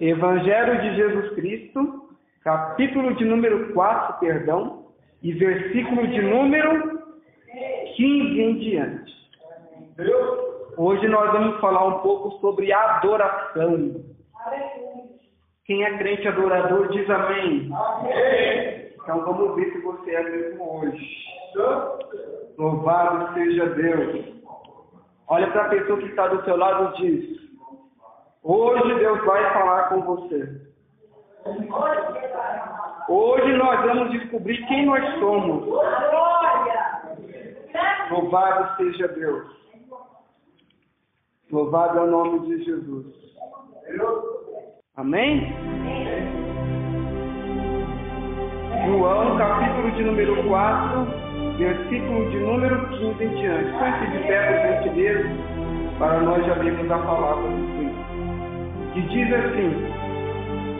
Evangelho de Jesus Cristo, capítulo de número 4, perdão, e versículo de número 15 em diante. Hoje nós vamos falar um pouco sobre adoração. Quem é crente adorador diz amém. Então vamos ver se você é mesmo hoje. Louvado seja Deus. Olha para a pessoa que está do seu lado e diz: Hoje Deus vai falar com você. Hoje nós vamos descobrir quem nós somos. Louvado seja Deus. Louvado é o nome de Jesus. Amém? João, capítulo de número 4, versículo de número 15 em diante. Põe-se de pé, por gentileza, para nós já lermos a palavra do Senhor. Que diz assim: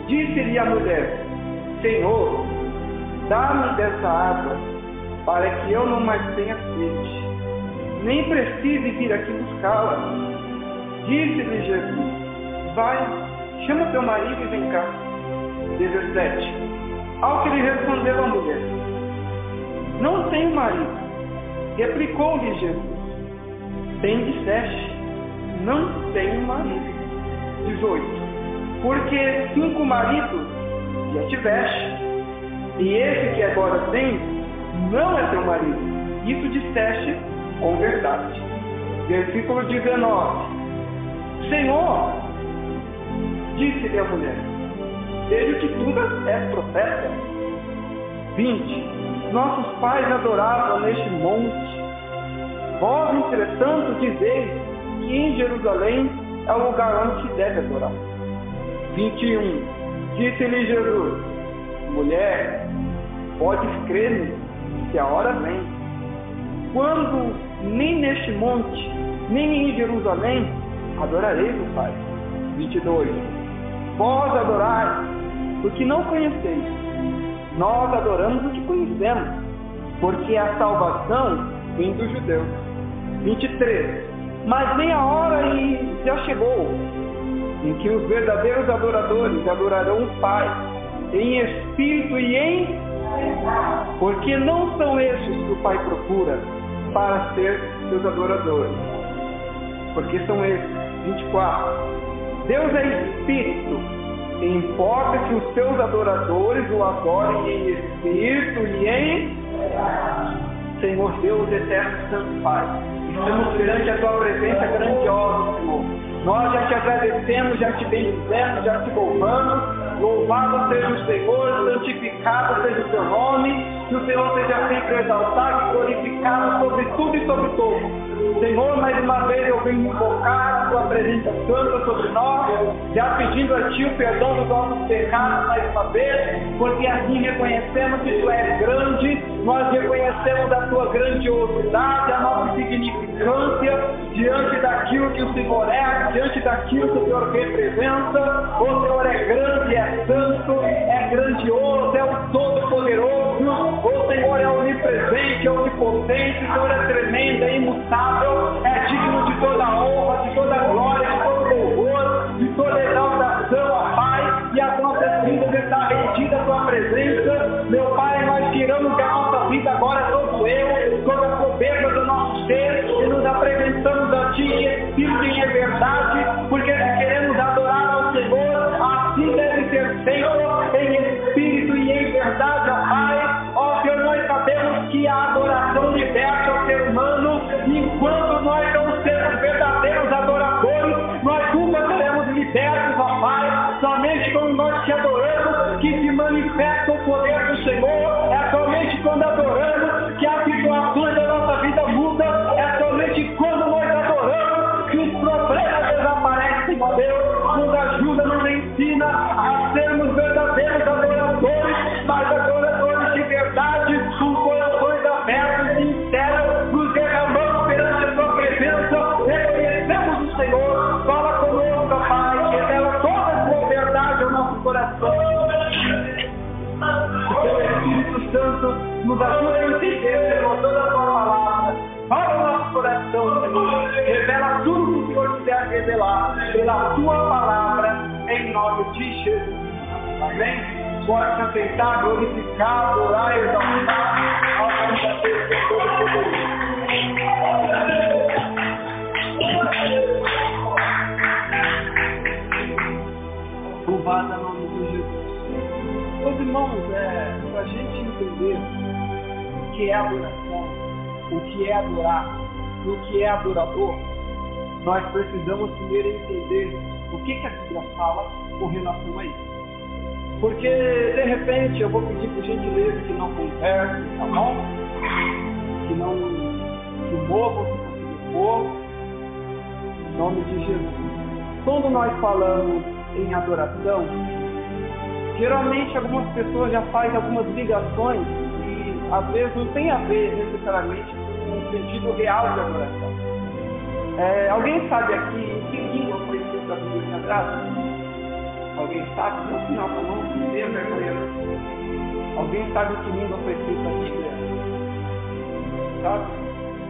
Disse-lhe a mulher: Senhor, dá-me dessa água, para que eu não mais tenha sede, nem precise vir aqui buscá-la. Disse-lhe Jesus: Vai, chama teu marido e vem cá. 17. Ao que lhe respondeu a mulher: Não tenho marido. Replicou-lhe Jesus: Bem disseste, não tenho marido. 18. Porque cinco maridos já tiveste, e esse que agora tem não é teu marido. Isso disseste com verdade. Versículo 19. Senhor, disse-lhe a mulher, vejo que tu és profeta. 20. Nossos pais adoravam neste monte. Vós, entretanto, dizeis que em Jerusalém é o lugar onde se deve adorar. 21. Disse-lhe Jesus: Mulher, podes crer-me que a hora vem. Quando nem neste monte, nem em Jerusalém adorareis o Pai. 22. Vós adorais porque não conheceis. Nós adoramos o que conhecemos, porque a salvação vem dos judeus. 23. Mas nem a hora já chegou em que os verdadeiros adoradores adorarão o Pai em espírito e em porque não são estes que o Pai procura para ser seus adoradores. Porque são esses. 24. Deus é espírito. E importa que os seus adoradores o adorem em espírito e em Senhor Deus eterno Santo Pai. Estamos perante a tua presença grandiosa, Senhor nós já te agradecemos, já te bendizemos, já te louvamos. Louvado seja o Senhor, santificado seja o teu nome, que o Senhor seja sempre exaltado e glorificado sobre tudo e sobre todos. Senhor, mais uma vez eu venho invocar a tua presença santa sobre nós, já pedindo a ti o perdão dos nossos pecados mais uma vez, porque assim reconhecemos que tu és grande, nós reconhecemos a tua grandiosidade, a nossa significância diante daquilo que o Senhor é, diante daquilo que o Senhor representa. O Senhor é grande, é santo, é grandioso, é o Todo-Poderoso. O Senhor é onipresente, é onipotente, o Senhor é tremendo, é imutável, é digno de toda honra, de toda glória, de todo louvor, de toda exaltação, a Pai. E as nossas vidas está rendida a tua presença. Meu Pai, nós tiramos que a nossa vida agora todo eu, toda a soberba do nosso ser, e nos apresentamos a Ti espírito e em verdade, nos ajuda a entender, Senhor, toda a tua palavra. Fala o nosso coração, Senhor. Revela tudo que o Senhor quiser revelar pela tua palavra, em nome de Jesus. Amém? Pode se aceitar, glorificar, adorar, exaltar nome da Deus que é. Louvado nome de Jesus. Meus irmãos, é, para a gente entender o que é adoração, o que é adorar e o que é adorador, nós precisamos primeiro entender o que, que a Bíblia fala com relação a isso. Porque, de repente, eu vou pedir por gentileza que não converse, tá bom? Que não se mova se for. Em nome de Jesus. Quando nós falamos em adoração, geralmente algumas pessoas já fazem algumas ligações às vezes não tem a ver necessariamente com o sentido real de adoração. É, alguém sabe aqui em que língua foi escrita a Bíblia Sagrada? Alguém sabe? No final da mão, meia vergonha. Alguém sabe que língua foi escrita a Bíblia? Sabe?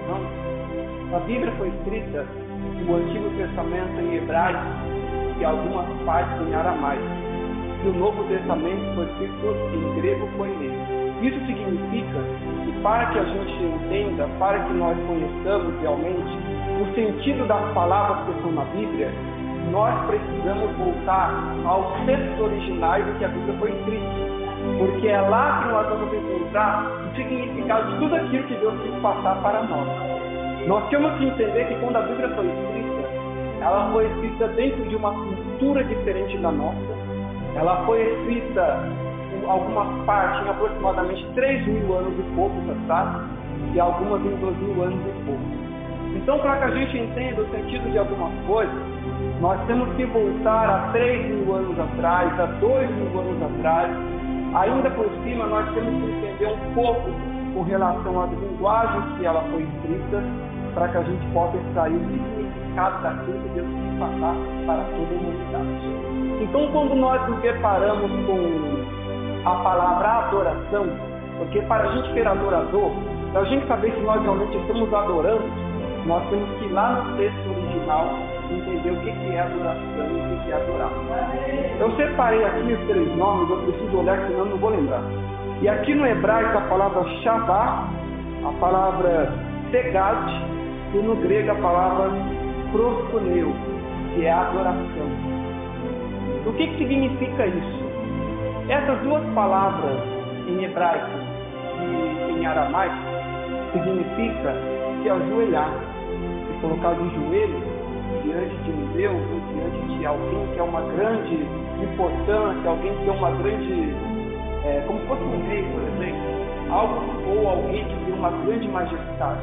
Não. A Bíblia foi escrita no Antigo Testamento em hebraico e algumas partes em aramaico. E o Novo Testamento foi escrito em grego koiné. Isso significa que para que a gente entenda, para que nós conheçamos realmente o sentido das palavras que estão na Bíblia, nós precisamos voltar aos textos originais do que a Bíblia foi escrita. Porque é lá que nós vamos encontrar o significado de tudo aquilo que Deus quis passar para nós. Nós temos que entender que quando a Bíblia foi escrita, ela foi escrita dentro de uma cultura diferente da nossa. Ela foi escrita em algumas partes em aproximadamente 3 mil anos e pouco atrás e algumas em 2 mil anos e pouco. Então, para que a gente entenda o sentido de algumas coisas, nós temos que voltar a 3 mil anos atrás, a 2 mil anos atrás. Ainda por cima, nós temos que entender um pouco com relação às linguagens que ela foi escrita, para que a gente possa extrair o significado daquilo que Deus quis passar para toda a humanidade. Então, quando nós nos deparamos com a palavra adoração, porque para a gente ser adorador, para a gente saber se nós realmente estamos adorando, nós temos que ir lá no texto original entender o que é adoração e o que é adorar. Eu separei aqui os três nomes, eu preciso olhar, senão não vou lembrar. E aqui no hebraico a palavra Shabbat, a palavra Segad, e no grego a palavra proskuneu, que é adoração. O que, que significa isso? Essas duas palavras em hebraico e em aramaico significa se ajoelhar, se colocar de joelhos diante de um Deus ou diante de alguém que é uma grande importância, alguém que é uma grande, é, como se fosse um rei, por exemplo, algo ou alguém que tem uma grande majestade.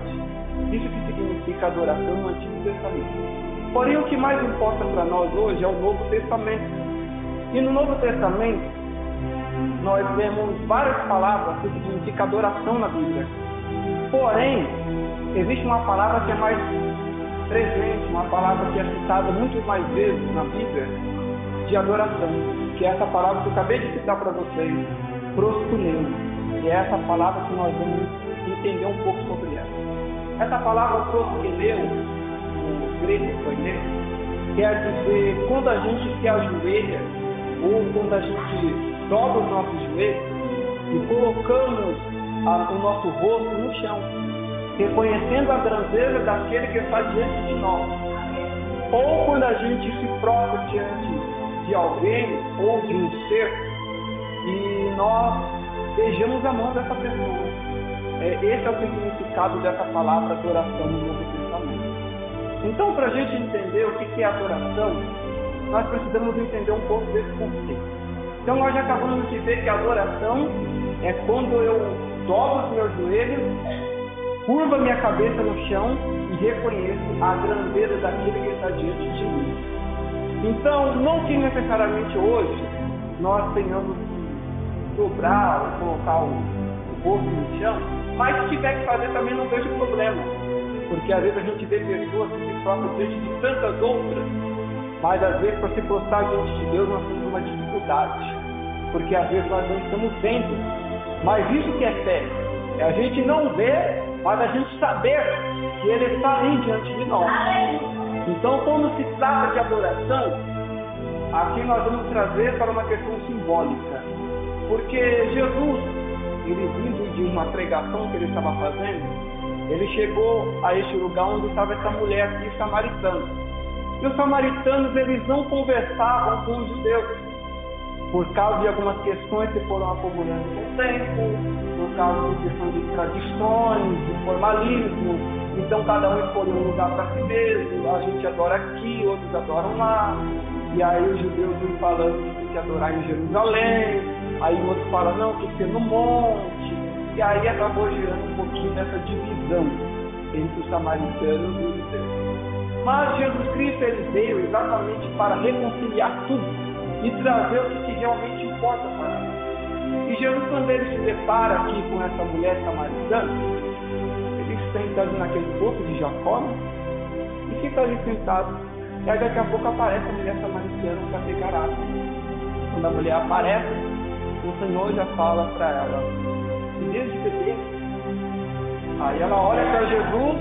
Isso que significa adoração no Antigo Testamento. Porém, o que mais importa para nós hoje é o Novo Testamento. E no Novo Testamento, nós vemos várias palavras que significam adoração na Bíblia. Porém, existe uma palavra que é mais presente, uma palavra que é citada muito mais vezes na Bíblia, de adoração, que é essa palavra que eu acabei de citar para vocês, proskuneu, que é essa palavra que nós vamos entender um pouco sobre ela. Essa palavra proskuneu, no grego koine, quer dizer quando a gente se ajoelha, ou quando a gente dobra os nossos joelhos e colocamos a, o nosso rosto no chão reconhecendo a grandeza daquele que está diante de nós. Ou quando a gente se prostra diante de alguém ou de um ser e nós beijamos a mão dessa pessoa. É, esse é o significado dessa palavra adoração no Novo Testamento. Então, para a gente entender o que é adoração, nós precisamos entender um pouco desse conceito. Então, nós já acabamos de ver que a adoração é quando eu dobro os meus joelhos curva minha cabeça no chão e reconheço a grandeza daquele que está diante de mim. Então, não que necessariamente hoje nós tenhamos que dobrar ou colocar o, o rosto no chão, mas se tiver que fazer também não vejo problema. Porque às vezes a gente vê pessoas que se prostram diante de tantas outras, mas às vezes para se prostrar diante de Deus nós temos uma dificuldade. Porque às vezes nós não estamos vendo. Mas isso que é fé. É a gente não ver mas a gente saber que Ele está ali diante de nós. Então, quando se trata de adoração, aqui nós vamos trazer para uma questão simbólica. Porque Jesus, ele vindo de uma pregação que ele estava fazendo, ele chegou a este lugar onde estava essa mulher aqui, samaritana. E os samaritanos, eles não conversavam com os judeus por causa de algumas questões que foram acumulando com o tempo, por causa de questões de tradições, de formalismo. Então cada um escolheu um lugar para si mesmo. A gente adora aqui, outros adoram lá. E aí os judeus vêm falando que tem que adorar em Jerusalém. Aí o outro fala, não, tem que ser no monte. E aí acabou gerando um pouquinho dessa divisão entre os samaritanos e os judeus. Mas Jesus Cristo ele veio exatamente para reconciliar tudo e trazer o que realmente importa para nós. E Jesus, quando ele se depara aqui com essa mulher samaritana, ele senta ali naquele poço de Jacó né? e fica ali sentado. E aí daqui a pouco aparece a mulher samaritana para pegar água. Quando a mulher aparece, o Senhor já fala para ela, desde beber. Aí ela olha para Jesus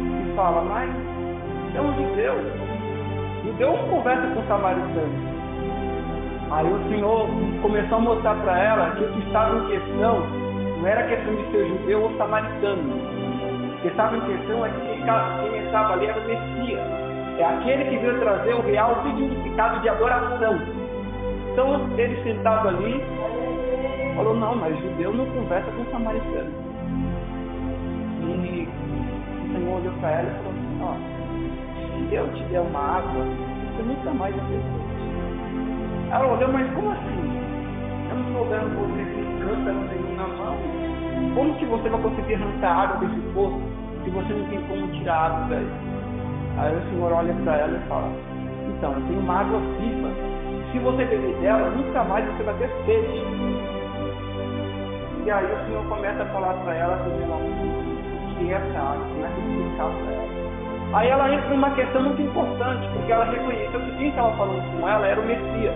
e fala, mas é um judeu. Judeu conversa com o samaritano. Aí o Senhor começou a mostrar para ela que o que estava em questão não era questão de ser judeu ou samaritano. O que estava em questão é que quem estava ali era o Messias. É aquele que veio trazer o real significado de adoração. Então ele sentado ali falou, não, mas judeu não conversa com samaritano. E o Senhor olhou para ela e falou assim, ó, se eu te der uma água, você nunca mais vai ela olhou, mas como assim? Eu não estou vendo você que canta não tem na mão. Como que você vai conseguir arrancar água desse poço se você não tem como tirar água daí? Aí o Senhor olha para ela e fala, então, eu tenho uma água viva. Se você beber dela, nunca mais você vai ter sede. E aí o Senhor começa a falar para ela sobre o que é essa água, como é que explicar para ela. Aí ela entra numa questão muito importante, porque ela reconheceu que quem estava falando com ela era o Messias.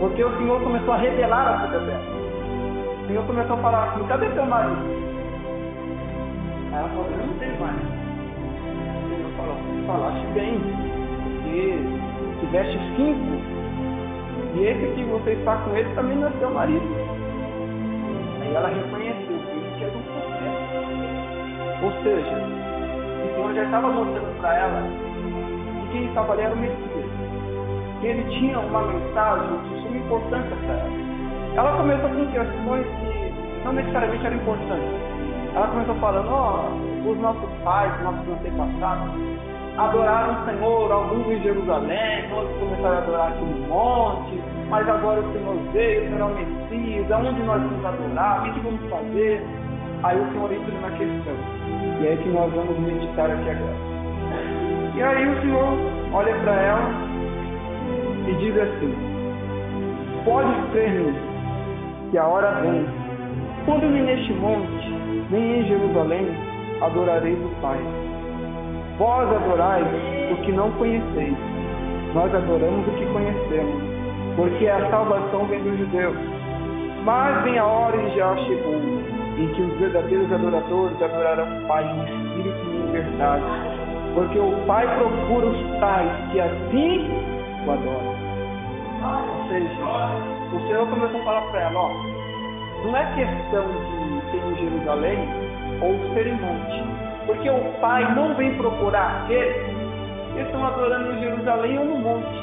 Porque o Senhor começou a revelar a vida dela. O Senhor começou a falar assim, cadê teu marido? Aí ela falou, eu não tenho mais. O Senhor falou, falaste bem, porque tiveste cinco, e esse que você está com ele também não é seu marido. Aí ela reconheceu que é um processo. Ou seja, o Senhor já estava mostrando para ela que quem estava ali era o Messias. Que ele tinha uma mensagem de suma importância para ela. Ela começou com questões que não necessariamente eram importantes. Ela começou falando, ó, oh, os nossos pais, os nossos antepassados, adoraram o Senhor, alguns em Jerusalém, outros começaram a adorar aqui no monte, mas agora o Senhor veio, o Senhor é o Messias, aonde nós vamos adorar, o que vamos fazer? Aí o Senhor entra na questão. E é que nós vamos meditar aqui agora. E aí o Senhor olha para ela e diz assim: Pode crer nisso, que a hora vem, quando nem neste monte, nem em Jerusalém, adorareis o Pai. Vós adorais o que não conheceis, nós adoramos o que conhecemos, porque a salvação vem dos judeus. Mas vem a hora e já chegou em que os verdadeiros adoradores adorarão o Pai em espírito e em verdade, porque o Pai procura os tais que assim o adoram. Ou seja, o Senhor começou a falar para ela, ó, não é questão de ser em Jerusalém ou ser em monte, porque o Pai não vem procurar aqueles que estão adorando em Jerusalém ou no monte.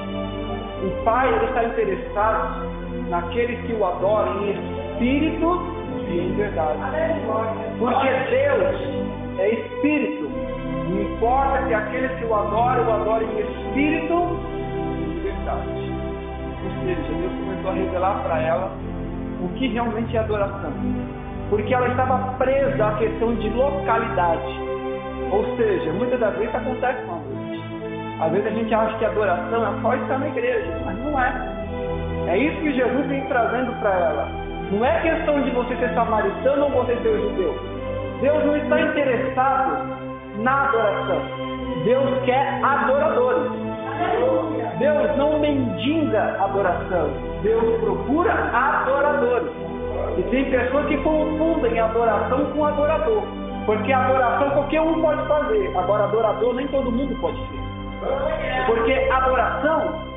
O Pai ele está interessado naqueles que o adoram em espírito e em verdade. Porque Deus é Espírito. Não importa que aqueles que o adoram, o adorem em Espírito e verdade. Ou seja, Deus começou a revelar para ela o que realmente é adoração. Porque ela estava presa à questão de localidade. Ou seja, muitas das vezes acontece com a gente. Às vezes a gente acha que adoração é só estar na igreja, mas não é. É isso que Jesus vem trazendo para ela não é questão de você ser samaritano ou você ser judeu. Deus não está interessado na adoração. Deus quer adoradores. Deus não mendiga adoração. Deus procura adoradores. E tem pessoas que confundem adoração com adorador. Porque adoração qualquer um pode fazer. Agora, adorador nem todo mundo pode ser. Porque adoração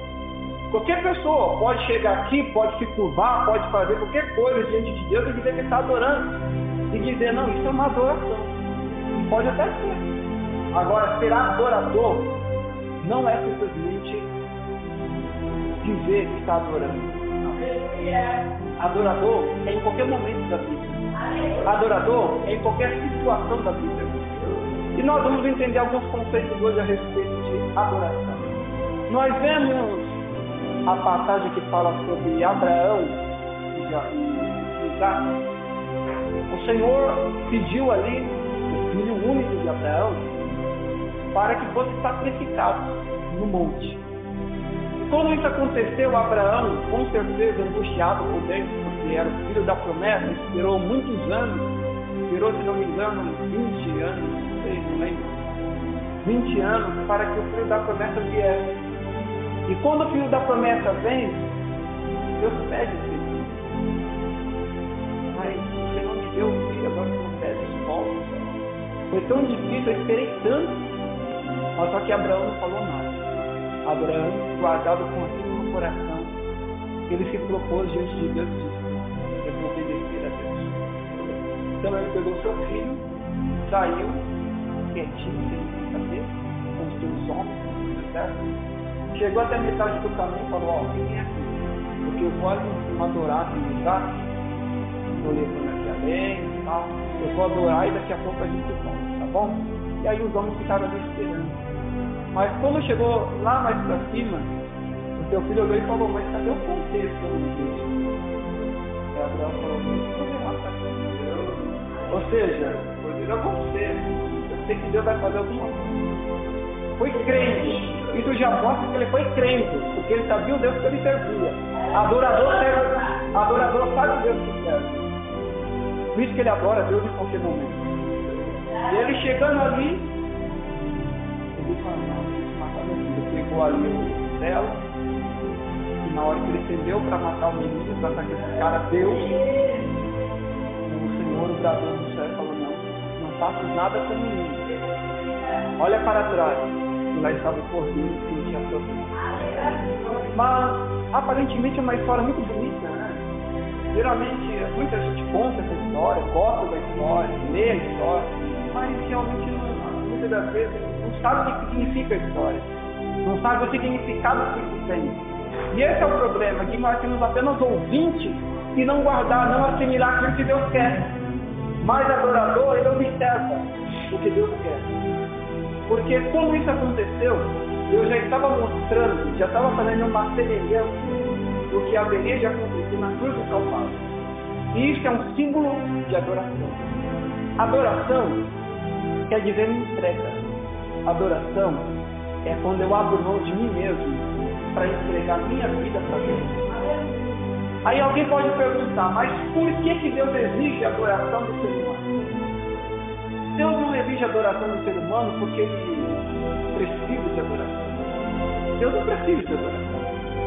Qualquer pessoa pode chegar aqui, pode se curvar, pode fazer qualquer coisa diante de Deus e dizer que está adorando. E dizer, não, isso é uma adoração. Pode até ser. Agora, ser adorador não é simplesmente dizer que está adorando. Adorador é em qualquer momento da vida. Adorador é em qualquer situação da vida. E nós vamos entender alguns conceitos hoje a respeito de adoração. Nós vemos a passagem que fala sobre Abraão e Isaac. O Senhor pediu ali filho único de Abraão para que fosse sacrificado no monte. Quando isso aconteceu, Abraão, com certeza angustiado por dentro, porque era o filho da promessa, esperou muitos anos, esperou, se não me engano, 20 anos, não sei, não lembro, 20 anos para que o filho da promessa viesse. E quando o filho da promessa vem, Deus pede Foi tão difícil, eu esperei tanto. Mas só que Abraão não falou nada. Abraão, guardado com aquilo no coração, ele se propôs diante de Deus e disse, eu vou obedecer a Deus. Então ele pegou seu filho, saiu, quietinho, sem saber, com os seus homens, certo? Chegou até a metade do caminho e falou, ó, oh, vem aqui. Porque eu ali adorar aqui lugar, estou levando aqui além e Eu vou adorar e daqui a pouco a gente volta, tá bom? E aí os homens ficaram ali esperando. Mas quando chegou lá mais para cima, o seu filho olhou e falou, mas cadê o contexto disso? E Abraão falou, ou seja, eu digo a você, eu sei que Deus vai fazer alguma coisa. Foi crente, isso já mostra que ele foi crente, porque ele sabia o Deus que ele servia. Adorador, serve, adorador sabe o Deus que serve. Por isso que ele adora Deus em qualquer momento. E ele chegando ali, ele não, ele pegou ali o céu, e na hora que ele estendeu para matar o menino, para sacrificar a Deus, o Senhor bradou no céu e falou, não, não faço nada com o menino. Olha para trás lá estava o cordeiro que tinha sofrido. Mas aparentemente é uma história muito bonita? Geralmente muita gente conta essa história, gosta da história, lê a história, mas realmente muitas das vezes não sabe o que significa a história, não sabe o significado que isso tem. E esse é o problema, que nós temos apenas ouvintes e não guardar, não assimilar aquilo que Deus quer. Mas adorador, ele observa o que Deus quer. Porque quando isso aconteceu, eu já estava mostrando, já estava fazendo uma semelhança do que haveria de acontecer na cruz do Calvário. E isso é um símbolo de adoração. Adoração quer dizer entrega. Adoração é quando eu abro mão de mim mesmo para entregar minha vida para Deus. Aí alguém pode perguntar, mas por que, que Deus exige a adoração do ser humano? Deus não exige adoração do ser humano porque ele precisa de adoração. Deus não precisa de adoração.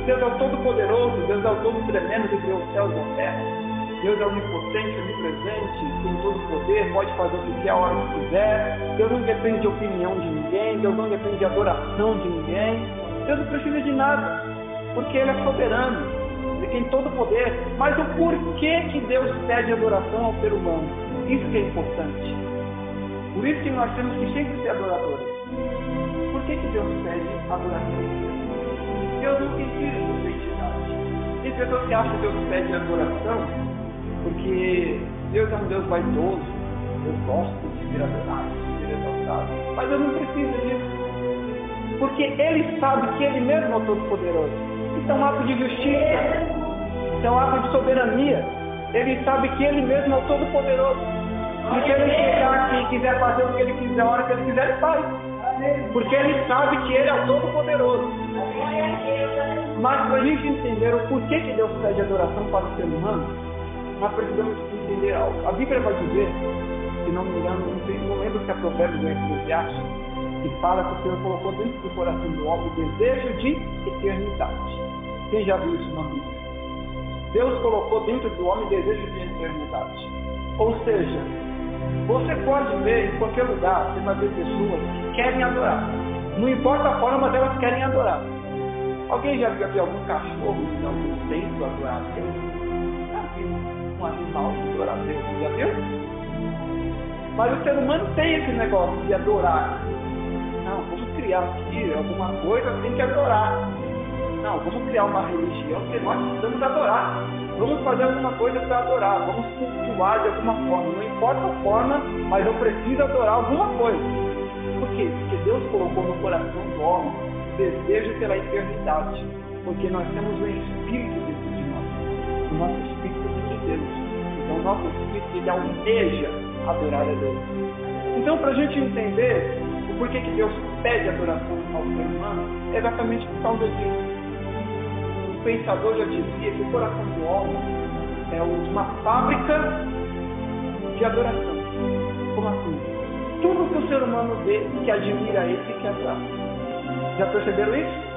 Deus é o Todo-Poderoso, Deus é o Todo-Tremendo que criou os céus e a terra. Deus é onipotente, onipresente, tem todo o poder, pode fazer o que quer a hora que quiser. Deus não depende de opinião de ninguém, Deus não depende de adoração de ninguém. Deus não precisa de nada, porque Ele é soberano, Ele tem todo o poder. Mas o porquê que Deus pede adoração ao ser humano? Isso que é importante. Por isso que nós temos que sempre ser adoradores. Por que, que Deus pede adoração? Deus não precisa de identidade. Tem pessoas que acham que Deus pede adoração porque Deus é um Deus vaidoso. Deus gosta de ser adorado, de ser exaltado. Mas eu não preciso disso. Porque Ele sabe que Ele mesmo é o Todo-Poderoso. Isso é um ato de justiça. Isso é um ato de soberania. Ele sabe que Ele mesmo é o Todo-Poderoso. E se ele chegar aqui e quiser fazer o que ele quiser, a hora que ele quiser, ele faz. Porque ele sabe que ele é o Todo-Poderoso. Mas para a gente entender o porquê que Deus pede adoração para o ser humano, nós precisamos entender algo. A Bíblia vai dizer, se não me engano, não lembro se é provérbio do Eclesiastes, que fala que o Senhor colocou dentro do coração do homem o desejo de eternidade. Quem já viu isso na Bíblia? Deus colocou dentro do homem o desejo de eternidade. Ou seja, você pode ver em qualquer lugar, você vai ver pessoas que querem adorar. Não importa a forma, mas elas querem adorar. Alguém já viu algum cachorro em algum templo adorar a Deus? Já viu um animal adorar a Deus? Já viu? Mas o ser humano tem esse negócio de adorar. Não, vamos criar aqui alguma coisa, tem que adorar. Não, vamos criar uma religião que nós precisamos adorar. Vamos fazer alguma coisa para adorar, vamos cultuar de alguma forma. Não importa a forma, mas eu preciso adorar alguma coisa. Por quê? Porque Deus colocou no coração do homem desejo pela eternidade. Porque nós temos um espírito dentro de nós. O nosso espírito é de Deus. Então o nosso espírito ele almeja adorar a Deus. Então, para a gente entender o porquê que Deus pede adoração ao ser humano, é exatamente por causa disso pensador já dizia que o coração do homem é uma fábrica de adoração. Como assim? Tudo que o ser humano vê que admira ele e que atrai. Já perceberam isso?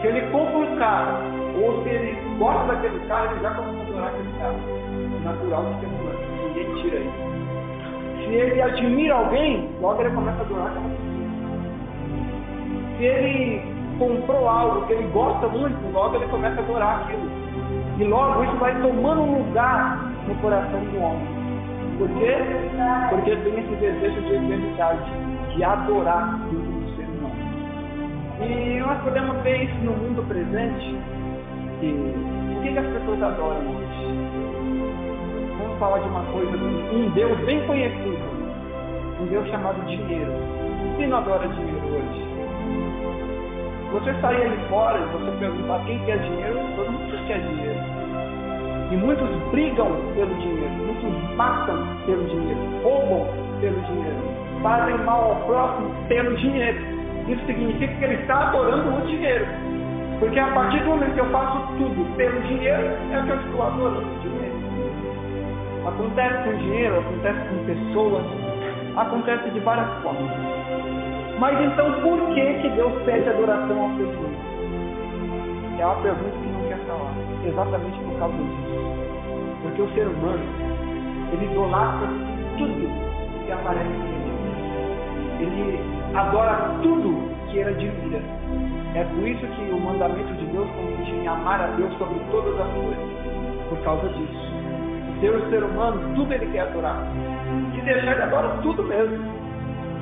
Se ele compra um carro, ou se ele gosta daquele carro, ele já começa a adorar aquele carro. Natural do ser humano. Ninguém tira isso. Se ele admira alguém, logo ele começa a adorar aquela pessoa. Se ele comprou algo que ele gosta muito, logo ele começa a adorar aquilo. E logo isso vai tomando um lugar no coração do homem. Por quê? Porque tem esse desejo de eternidade, de adorar o ser humano. E nós podemos ver isso no mundo presente. E o que, as pessoas adoram hoje? Vamos falar de uma coisa, um Deus bem conhecido. Um Deus chamado dinheiro. Quem não adora dinheiro hoje? Você sair aí fora e você perguntar quem quer dinheiro, todo mundo quer dinheiro. E muitos brigam pelo dinheiro, muitos matam pelo dinheiro, roubam pelo dinheiro, fazem mal ao próximo pelo dinheiro. Isso significa que ele está adorando o dinheiro. Porque a partir do momento que eu faço tudo pelo dinheiro, é que eu estou adorando o dinheiro. Acontece com dinheiro, acontece com pessoas, acontece de várias formas. Mas então por que, que Deus pede adoração ao pessoas? É uma pergunta que não quer falar. Exatamente por causa disso. Porque o ser humano, ele idolatra tudo que aparece nele. Ele adora tudo que ele admira. É por isso que o mandamento de Deus consiste em amar a Deus sobre todas as coisas. Por causa disso. Deus, ser humano, tudo ele quer adorar. Se deixar, ele adora tudo mesmo.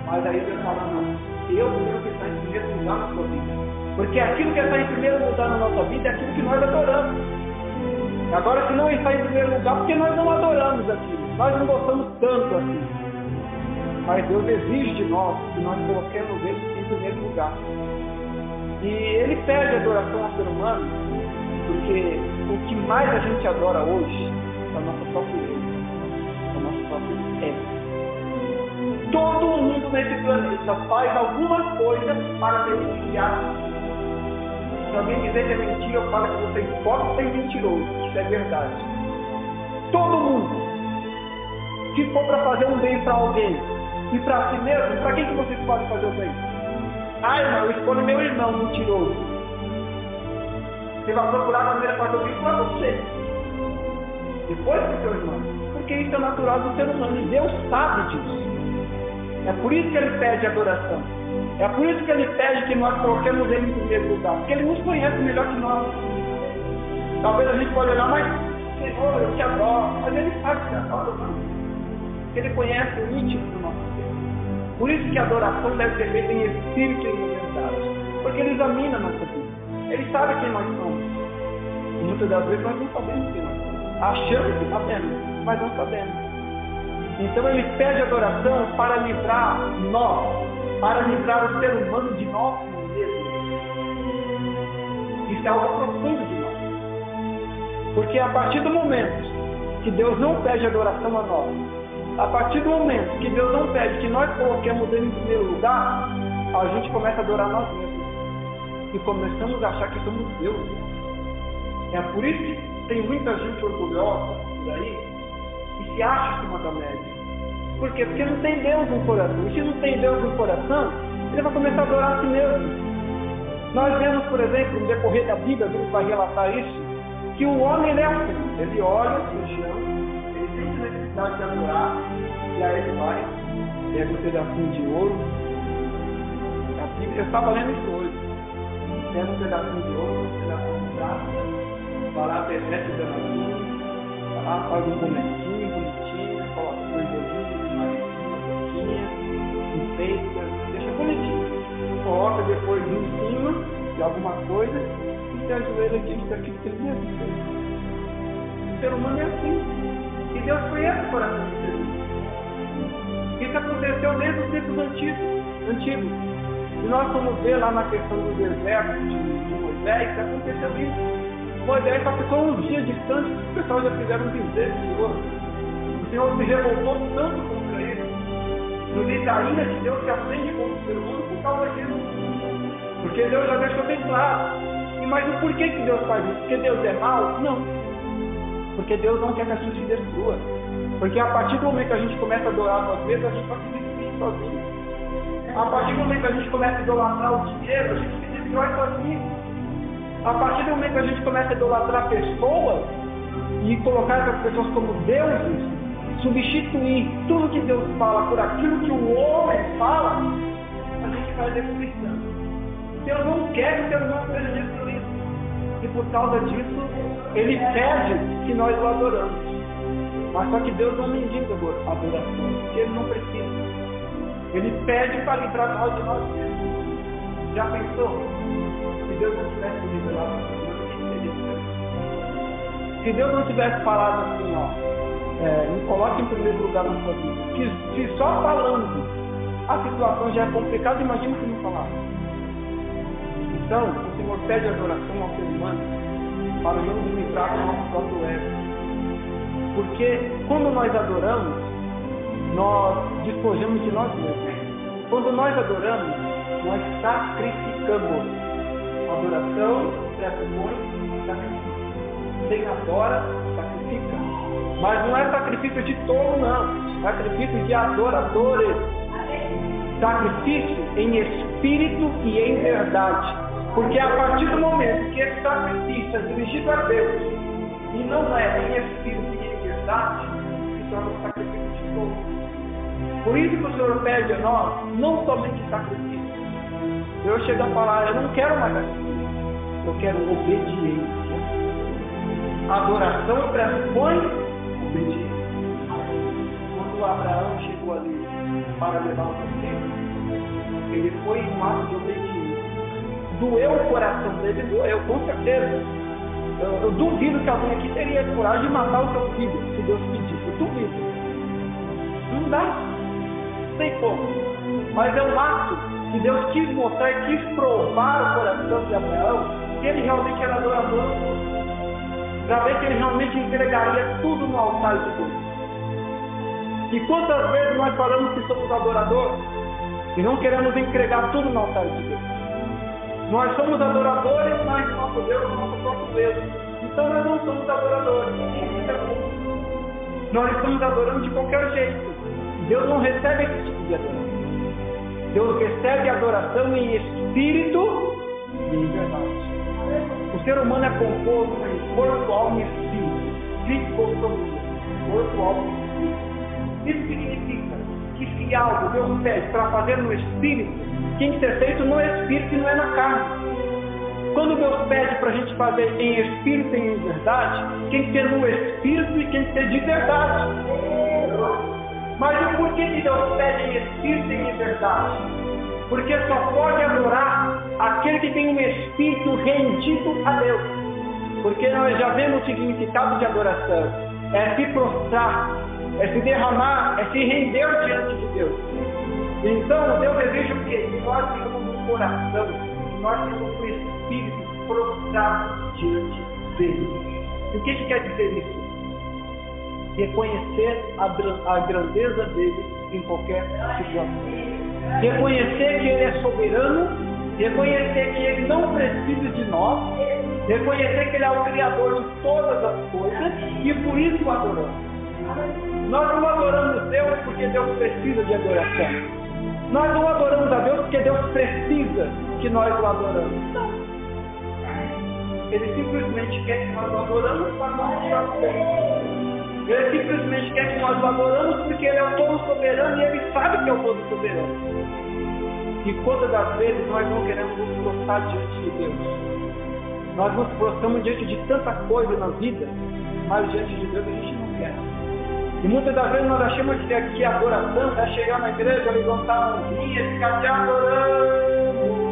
Mas aí Deus fala, não, eu tenho que estar em primeiro lugar na sua vida. Porque aquilo que está em primeiro lugar na nossa vida é aquilo que nós adoramos. Agora, se não está em primeiro lugar, porque nós não adoramos aquilo. Nós não gostamos tanto assim. Mas Deus exige de nós que nós coloquemos ele em primeiro lugar. E ele pede adoração ao ser humano, porque o que mais a gente adora hoje é a nossa própria eu, é o nosso próprio ego. Todo mundo nesse planeta faz alguma coisa para beneficiar. Se alguém dizer que é mentira, eu falo que você pode ser mentiroso. Isso é verdade. Todo mundo. Se for para fazer um bem para alguém e para si mesmo, para quem que vocês podem fazer o bem? Ah, irmão, eu escolho meu irmão mentiroso. Você vai procurar a maneira de fazer o bem para você. Depois do seu irmão. Porque isso é natural do ser humano. E Deus sabe disso. É por isso que ele pede adoração. É por isso que ele pede que nós coloquemos ele em primeiro lugar. Porque ele nos conhece melhor que nós. Talvez a gente pode olhar, mas Senhor, eu te adoro. Mas ele sabe que te adora, não. Ele conhece o íntimo do nosso ser. Por isso que a adoração deve ser feita em espírito e em verdade. Porque ele examina a nossa vida. Ele sabe quem nós somos. E muitas das vezes nós não sabemos quem nós somos. Achamos que sabemos, mas não sabemos. Então ele pede adoração para livrar nós, para livrar o ser humano de nós mesmos. Isso é algo profundo de nós. Porque a partir do momento que Deus não pede adoração a nós, a partir do momento que Deus não pede que nós coloquemos Ele em primeiro lugar, a gente começa a adorar nós mesmos. E começamos a achar que somos Deus. É por isso que tem muita gente orgulhosa por aí se acha acima da média. Por quê? Porque não tem Deus no coração. E se não tem Deus no coração, ele vai começar a adorar a si mesmo. Nós vemos, por exemplo, no decorrer da Bíblia, Bíblia vai relatar isso, que o homem ele é assim. Ele olha no chão, ele sente necessidade de adorar, e aí ele vai, pega um pedacinho de ouro. A Bíblia, eu estava lendo isso hoje. pega um pedacinho de ouro, um pedacinho de prata, vai lá, derrete o danadinho, vai lá, faz um bonequinho enfeita, deixa bonitinho. Coloca depois em cima de alguma coisa e se ajoelha diante daquilo que ele fez. O ser humano é assim. E Deus conhece o coração ser humano. Isso aconteceu desde os tempos antigos. antigos. E nós vamos ver lá na questão do deserto de, de Moisés, que aconteceu isso. Moisés só ficou uns dias distante, o pessoal já fizeram do Senhor. O Senhor se revoltou tanto ele. No diz a ira de Deus se acende contra o ser humano por causa disso. Porque Deus já deixou bem claro. E mas por que, que Deus faz isso? Porque Deus é mau? Não. Porque Deus não quer que a gente se destrua. Porque a partir do momento que a gente começa a adorar às vezes, a gente vai se destruir sozinho. A partir do momento que a gente começa a idolatrar o dinheiro, a gente se destrói sozinho. A partir do momento que a gente começa a idolatrar pessoas e colocar essas pessoas como deuses, substituir tudo que Deus fala por aquilo que o homem fala, a gente vai destruição. Deus não quer que o ser humano seja destruído. E por causa disso, ele pede que nós o adoramos. Mas só que Deus não mendiga a adoração, porque ele não precisa. Ele pede para livrar nós de nós mesmos. Já pensou? Se Deus não tivesse revelado Se Deus não tivesse falado assim, ó, é, me coloque em primeiro lugar na sua vida. Se, se só falando a situação já é complicada, imagina se não falar. Então, o Senhor pede adoração ao ser humano para nos livrar do nosso próprio ego. Porque quando nós adoramos, nós despojamos de nós mesmos. Quando nós adoramos, nós sacrificamos. A adoração pressupõe sacrifício. Quem adora, sacrifica. Mas não é sacrifício de tolo, não. Sacrifício de adoradores. Sacrifício em espírito e em verdade. Porque a partir do momento que esse sacrifício é dirigido a Deus e não é em espírito e em verdade, se torna um sacrifício de tolo. Por isso que o Senhor pede a nós não somente sacrifício. Eu chego a falar, eu não quero mais sacrifício, eu quero obediência. Adoração pressupõe Quando Abraão chegou ali para levar o seu ele foi em um ato de obediência. Doeu o coração dele, doeu, com certeza. Eu, eu, duvido que alguém aqui teria coragem de matar o seu filho, se Deus pedisse. Eu duvido. Não dá sei como. Mas é um ato que Deus quis mostrar, quis provar o coração de Abraão que ele realmente era adorador. Para ver que ele realmente entregaria tudo no altar de Deus. E quantas vezes nós falamos que somos adoradores e não queremos entregar tudo no altar de Deus? Nós somos adoradores, mas nosso Deus é nosso próprio Deus. Então nós não somos adoradores. Nós estamos adorando de qualquer jeito. Deus não recebe esse tipo de adoração. Deus recebe adoração em espírito e em verdade. Ser humano é composto em corpo, alma e espírito. Dicotomia. Corpo, alma e espírito. Isso significa que se algo Deus pede para fazer no espírito, tem que ser feito no espírito e não é na carne. Quando Deus pede para a gente fazer em espírito e em verdade, tem que ser no espírito e tem que ser de verdade. Mas o porquê que Deus pede em espírito e em verdade? Porque só pode adorar aquele que tem um espírito rendido a Deus. Porque nós já vemos o significado de adoração. É se prostrar, é se derramar, é se render diante de Deus. Então Deus exige o quê? Que nós tenhamos um coração, que nós tenhamos um espírito prostrado diante dele. E o que, que quer dizer isso? Reconhecer a, grandeza dele em qualquer situação. Reconhecer que ele é soberano, reconhecer que ele não precisa de nós, reconhecer que ele é o Criador de todas as coisas e por isso o adoramos. Nós não adoramos Deus porque Deus precisa de adoração. Nós não adoramos a Deus porque Deus precisa que nós o adoramos. Ele simplesmente quer que nós o adoramos para nós ele simplesmente quer que nós adoramos porque Ele é o todo soberano e Ele sabe que é o todo soberano. E quantas das vezes nós não queremos nos prostrar diante de Deus? Nós nos prostramos diante de tanta coisa na vida, mas diante de Deus a gente não quer. E muitas das vezes nós achamos que aqui a adoração é chegar na igreja, levantar a mãozinha ficar te adorando.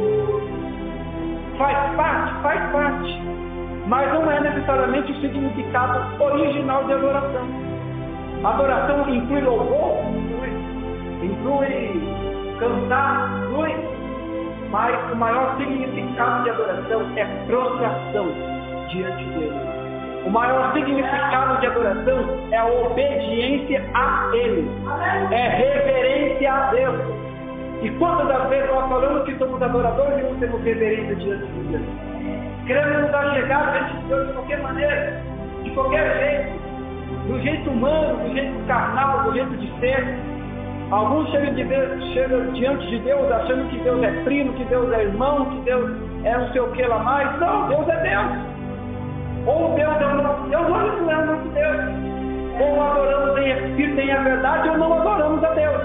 Faz parte, faz parte. Mas não é necessariamente o significado original de adoração. Adoração inclui louvor, inclui, inclui cantar, inclui. Mas o maior significado de adoração é prostração diante dele. O maior significado de adoração é a obediência a Ele, é reverência a Deus. E quantas das vezes nós falamos que somos adoradores e não temos reverência diante de Deus? Queremos nos achegar diante de Deus de qualquer maneira, de qualquer jeito, do jeito humano, do jeito carnal, do jeito de ser. Alguns chegam, de chegam diante de Deus achando que Deus é primo, que Deus é irmão, que Deus é não sei o que lá mais. Não, Deus é Deus. Ou Deus é o nosso Deus, ou não é o nosso Deus. Ou adoramos em espírito e em verdade, ou não adoramos a Deus.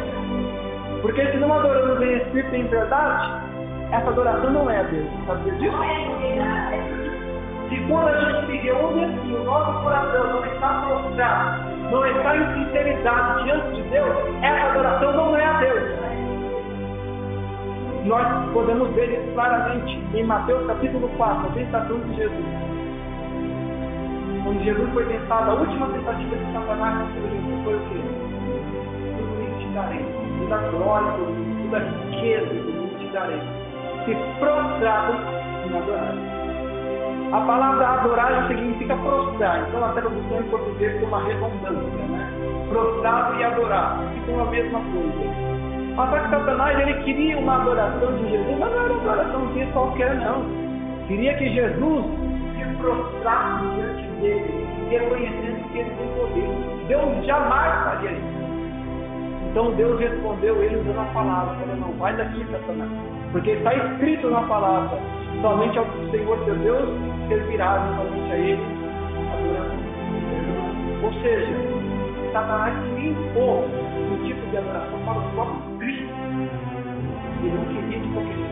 Porque se não adoramos em espírito e em verdade, essa adoração não é a Deus. Sabia disso? Se quando a gente se reúne assim, o nosso coração não está prostrado, não está em sinceridade diante de Deus, essa adoração não é a Deus. Nós podemos ver isso claramente em Mateus capítulo 4, a tentação de Jesus. Quando Jesus foi tentado, a última tentativa de Satanás contra Jesus foi o quê? Tudo isso te darei. Toda a glória, toda a riqueza do mundo te darei. Se prostrado em adorar. A palavra adorar significa prostrar. Então a tradução em português tem uma redundância, né? Prostrado e adorar. Ficam a mesma coisa. Mas que Satanás ele queria uma adoração de Jesus, mas não era uma adoração de qualquer não. Queria que Jesus se prostrasse diante dele, reconhecendo que ele tem poder. Deus jamais faria isso. Então Deus respondeu ele usando a palavra, falou, não, vai daqui, Satanás. Porque está escrito na palavra, somente ao Senhor teu Deus servirá, somente a ele adoração. Ou seja, Satanás impor um tipo de adoração para o próprio Cristo. Ele não queria jeito.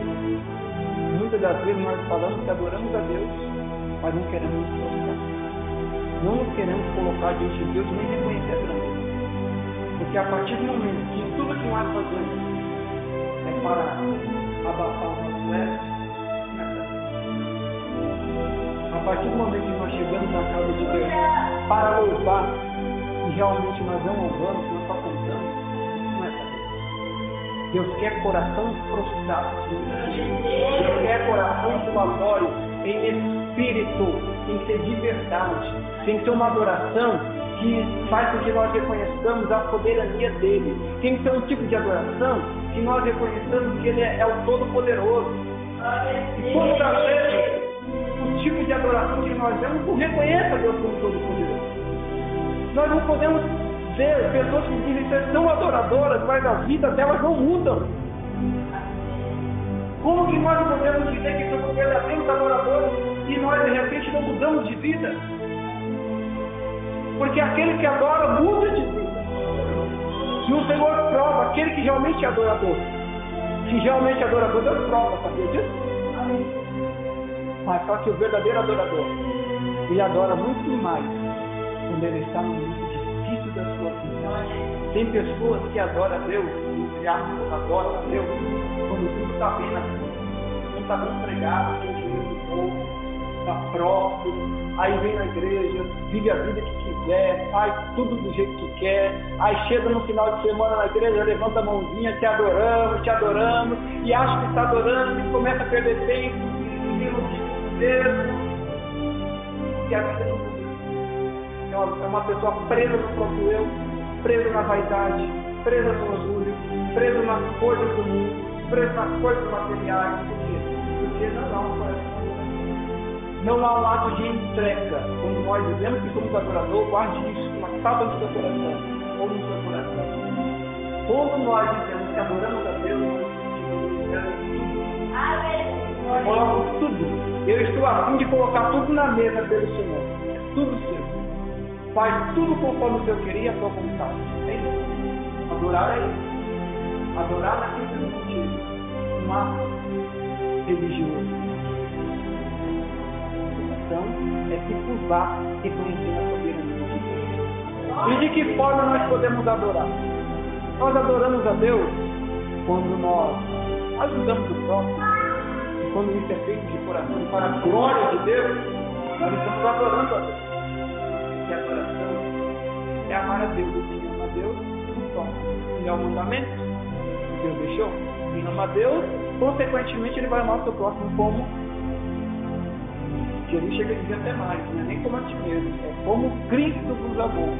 Muitas das vezes nós falamos que adoramos a Deus, mas não queremos nos prostrar. Não nos queremos colocar diante de Deus nem reconhecer a grandeza. Porque a partir do momento que tudo que nós fazemos é para abafar o nosso ego, a partir do momento que nós chegamos na casa de Deus para louvar e realmente nós não louvamos, nós só cantamos, não é para Deus. Quer coração prostrado. Deus quer coração doatório em espírito que ser de verdade, tem que uma adoração que faz com que nós reconheçamos a soberania dele. Tem que ser um tipo de adoração que nós reconheçamos que ele é, é o Todo-Poderoso. E quando das vezes o tipo de adoração que nós vemos não reconhece a Deus como Todo-Poderoso. Nós não podemos ver pessoas que dizem ser tão adoradoras, mas a vida delas não mudam. Como que nós podemos dizer que somos verdadeiros adoradores e nós de repente não mudamos de vida? Porque aquele que adora muda de vida. E o Senhor prova aquele que realmente é adorador. Se realmente é adorador, Deus prova, sabia disso? Mas só que o verdadeiro adorador, ele adora muito mais quando ele está no momento difícil da sua vida. Tem pessoas que adoram a Deus, entre aspas, adoram a Deus, quando tudo está bem na vida. Não está bem empregado, tem dinheiro do povo, está próprio, aí vem na igreja, vive a vida que quiser, faz tudo do jeito que quer, aí chega no final de semana na igreja, levanta a mãozinha, te adoramos, te adoramos, e acha que está adorando, e começa a perder tempo, e mesmo, e a não é uma, é uma pessoa presa no próprio eu, presa na vaidade, presa no orgulho, presa nas coisas do mundo, presa nas coisas materiais. Por quê? Porque não coração. Não há um ato de entrega. Quando nós dizemos que somos adoradores, guarde isso, uma tábua no seu coração ou no seu coração. Quando nós dizemos que adoramos a Deus, colocamos tudo. Eu estou a fim de colocar tudo na mesa pelo Senhor. É tudo seu. Faz tudo conforme o Senhor queria a sua vontade. É isso. Adorar é isso. Adorar naquilo que não contigo. um ato religioso. É se curvar reconhecendo a soberania de Deus. E de que forma nós podemos adorar? Nós adoramos a Deus quando nós ajudamos o próximo, e quando isso é feito de coração para a glória de Deus, nós estamos adorando a Deus. E a adoração é amar a Deus, e quem ama a Deus, não toma. Ele é o mandamento que Deus deixou. Quem ama a Deus, consequentemente, ele vai amar o seu próximo como Jesus chega a dizer até mais, não é nem como a ti mesmo, é como Cristo nos amou.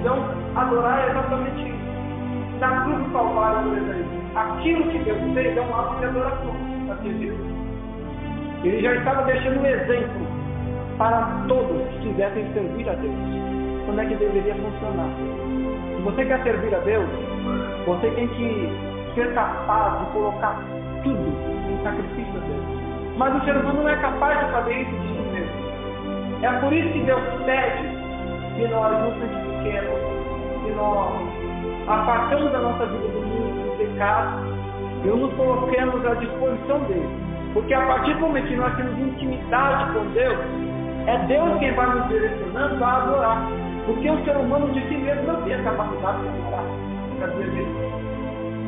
Então, adorar é exatamente isso. Na cruz do Calvário, por exemplo, aquilo que Deus fez é um ato de adoração. Ele já estava deixando um exemplo para todos que quisessem servir a Deus. Como é que deveria funcionar? Se você quer servir a Deus, você tem que ser capaz de colocar tudo em sacrifício a Deus. Mas o ser humano não é capaz de fazer isso de si mesmo. É por isso que Deus pede que nós nos santifiquemos, que nós apartamos a nossa vida do mundo, do pecado, e nos coloquemos à disposição dele. Porque a partir do momento que nós temos intimidade com Deus, é Deus quem vai nos direcionando a adorar. Porque o ser humano de si mesmo não tem a capacidade de adorar.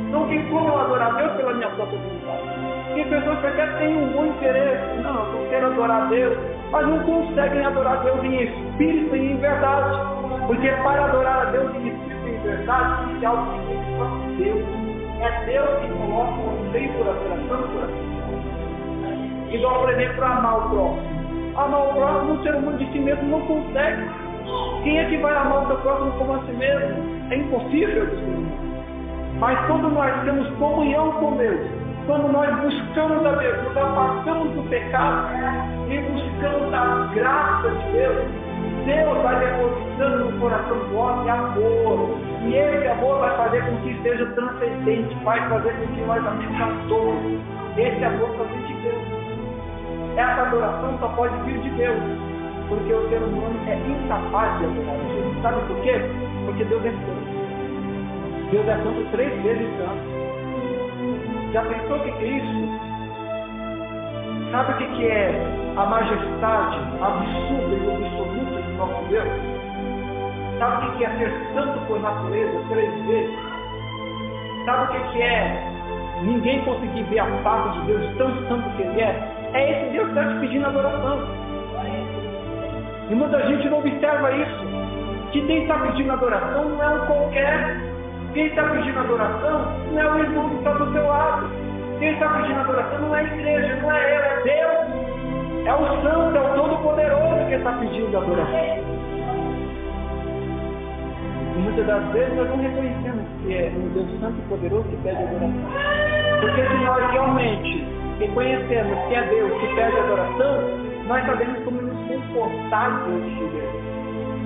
Então, quem como eu adorar Deus pela minha própria vontade? Tem pessoas que até têm um bom interesse. Não, eu quero adorar Deus mas não conseguem adorar Deus em espírito e em verdade. Porque para adorar a Deus em espírito e em verdade, tem que algo que só Deus. É Deus que coloca o anseio por adoração no coração. Igual, por para amar o próximo. Amar o próximo, um ser humano de si mesmo não consegue. Quem é que vai amar o seu próximo como a si mesmo? É impossível, Mas quando nós temos comunhão com Deus, quando nós buscamos a Deus, afastamos do pecado e buscamos a graça de Deus, Deus vai depositando no coração do homem amor. E esse amor vai fazer com que seja transcendente, vai fazer com que nós amemos a todos. Esse amor só vem de Deus. Essa adoração só pode vir de Deus. Porque o ser humano é incapaz de adorar Deus. Sabe por quê? Porque Deus é santo. Deus é santo três vezes santo. Já pensou o que é isso? Sabe o que é a majestade absurda e absoluta de nosso Deus? Sabe o que é ser santo por natureza três vezes? Sabe o que é ninguém conseguir ver a face de Deus tão santo que Ele é? É esse Deus que está te pedindo adoração. E muita gente não observa isso. Que quem está pedindo adoração não é um qualquer quem está pedindo adoração não é o irmão que está do seu lado. Quem está pedindo adoração não é a igreja, não é ele, é Deus. É o Santo, é o Todo-Poderoso que está pedindo adoração. E muitas das vezes nós não reconhecemos que é um Deus Santo e Poderoso que pede adoração. Porque se nós realmente reconhecemos que é Deus que pede adoração, nós sabemos como nos comportar diante de Deus.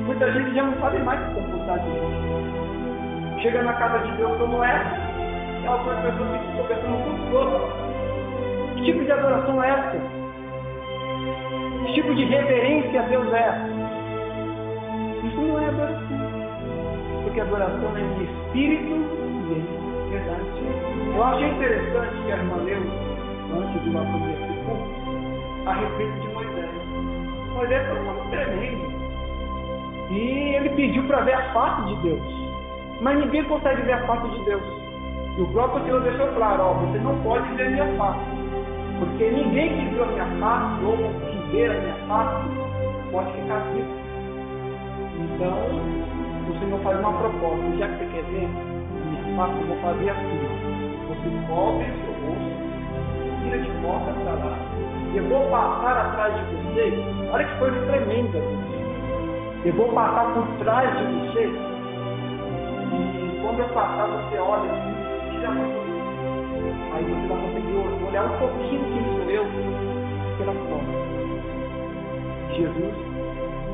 Muita gente já não sabe mais se comportar diante de Deus chega na casa de Deus como é, e algumas pessoas ficam conversando com os outros. Que tipo de adoração é essa? Que tipo de reverência a Deus é essa? Isso não é adoração. Porque adoração é de espírito e em verdade. Eu achei interessante que a irmã leu, antes do nosso versículo, a respeito de Moisés. Moisés foi um homem tremendo. E ele pediu para ver a face de Deus. Mas ninguém consegue ver a face de Deus. E o próprio Senhor deixou claro, ó, você não pode ver minha face. Porque ninguém que viu a minha face, ou que vê a minha face, pode ficar vivo. Então, o Senhor faz uma proposta, já que você quer ver minha face, eu vou fazer assim. Você cobre o seu rosto, tira de volta para lá. Eu vou passar atrás de você. Olha que coisa tremenda. Eu vou passar por trás de você quando eu passar, você olha assim, tira a mão Aí você vai conseguir olhar um pouquinho quem sou eu pela forma. Jesus,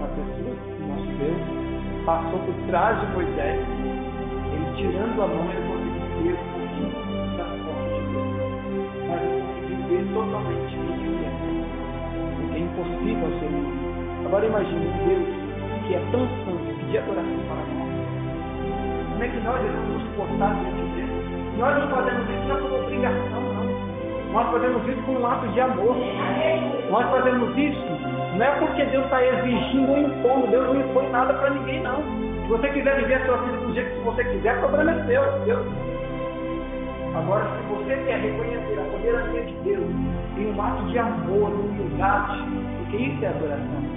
a pessoa, nosso Deus, passou por trás de Moisés, ele tirando a mão, ele conseguiu ver um pouquinho da forma de Deus. Mas ele conseguiu ver totalmente quem ele é. É impossível ser humano. Agora imagine um Deus que é tão santo, pedir adoração para nós é que nós devemos nos portar diante dele? Nós não fazemos isso não por obrigação, não. Nós fazemos isso por um ato de amor. Nós fazemos isso não é porque Deus está exigindo ou impondo. Deus não impõe nada para ninguém, não. Se você quiser viver a sua vida do jeito que você quiser, o problema é seu. Deus. Agora, se você quer reconhecer a soberania de Deus em um ato de amor, de humildade, porque isso é adoração.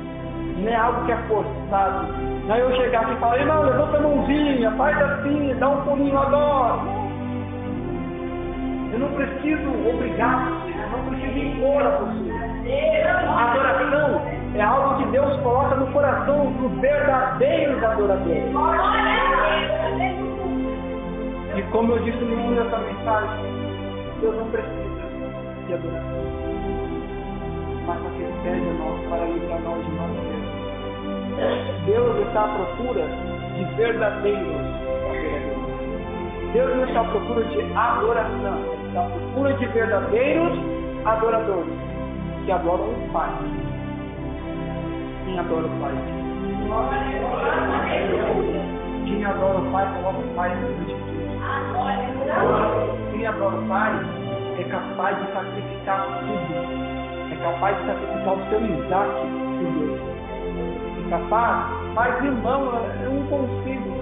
Não é algo que é forçado. Não é eu chegar aqui e falar, irmão, levanta a mãozinha, faz assim, dá um pulinho, adora. Eu não preciso obrigar, eu não preciso impor a você. A adoração é algo que Deus coloca no coração dos verdadeiros adoradores. E como eu disse no início dessa mensagem, Deus não precisa de adoração. Mas só que Ele pede a nós para livrar nós de nós mesmos. Deus está à procura de verdadeiros adoradores. Deus não está à procura de adoração, está à procura de verdadeiros adoradores que adoram o Pai. Quem adora o Pai? Quem adora o Pai coloca o Pai no de quem adora o Pai é capaz de sacrificar tudo. É capaz de sacrificar o seu Isaac por Deus. É capaz, mas irmão, eu não consigo.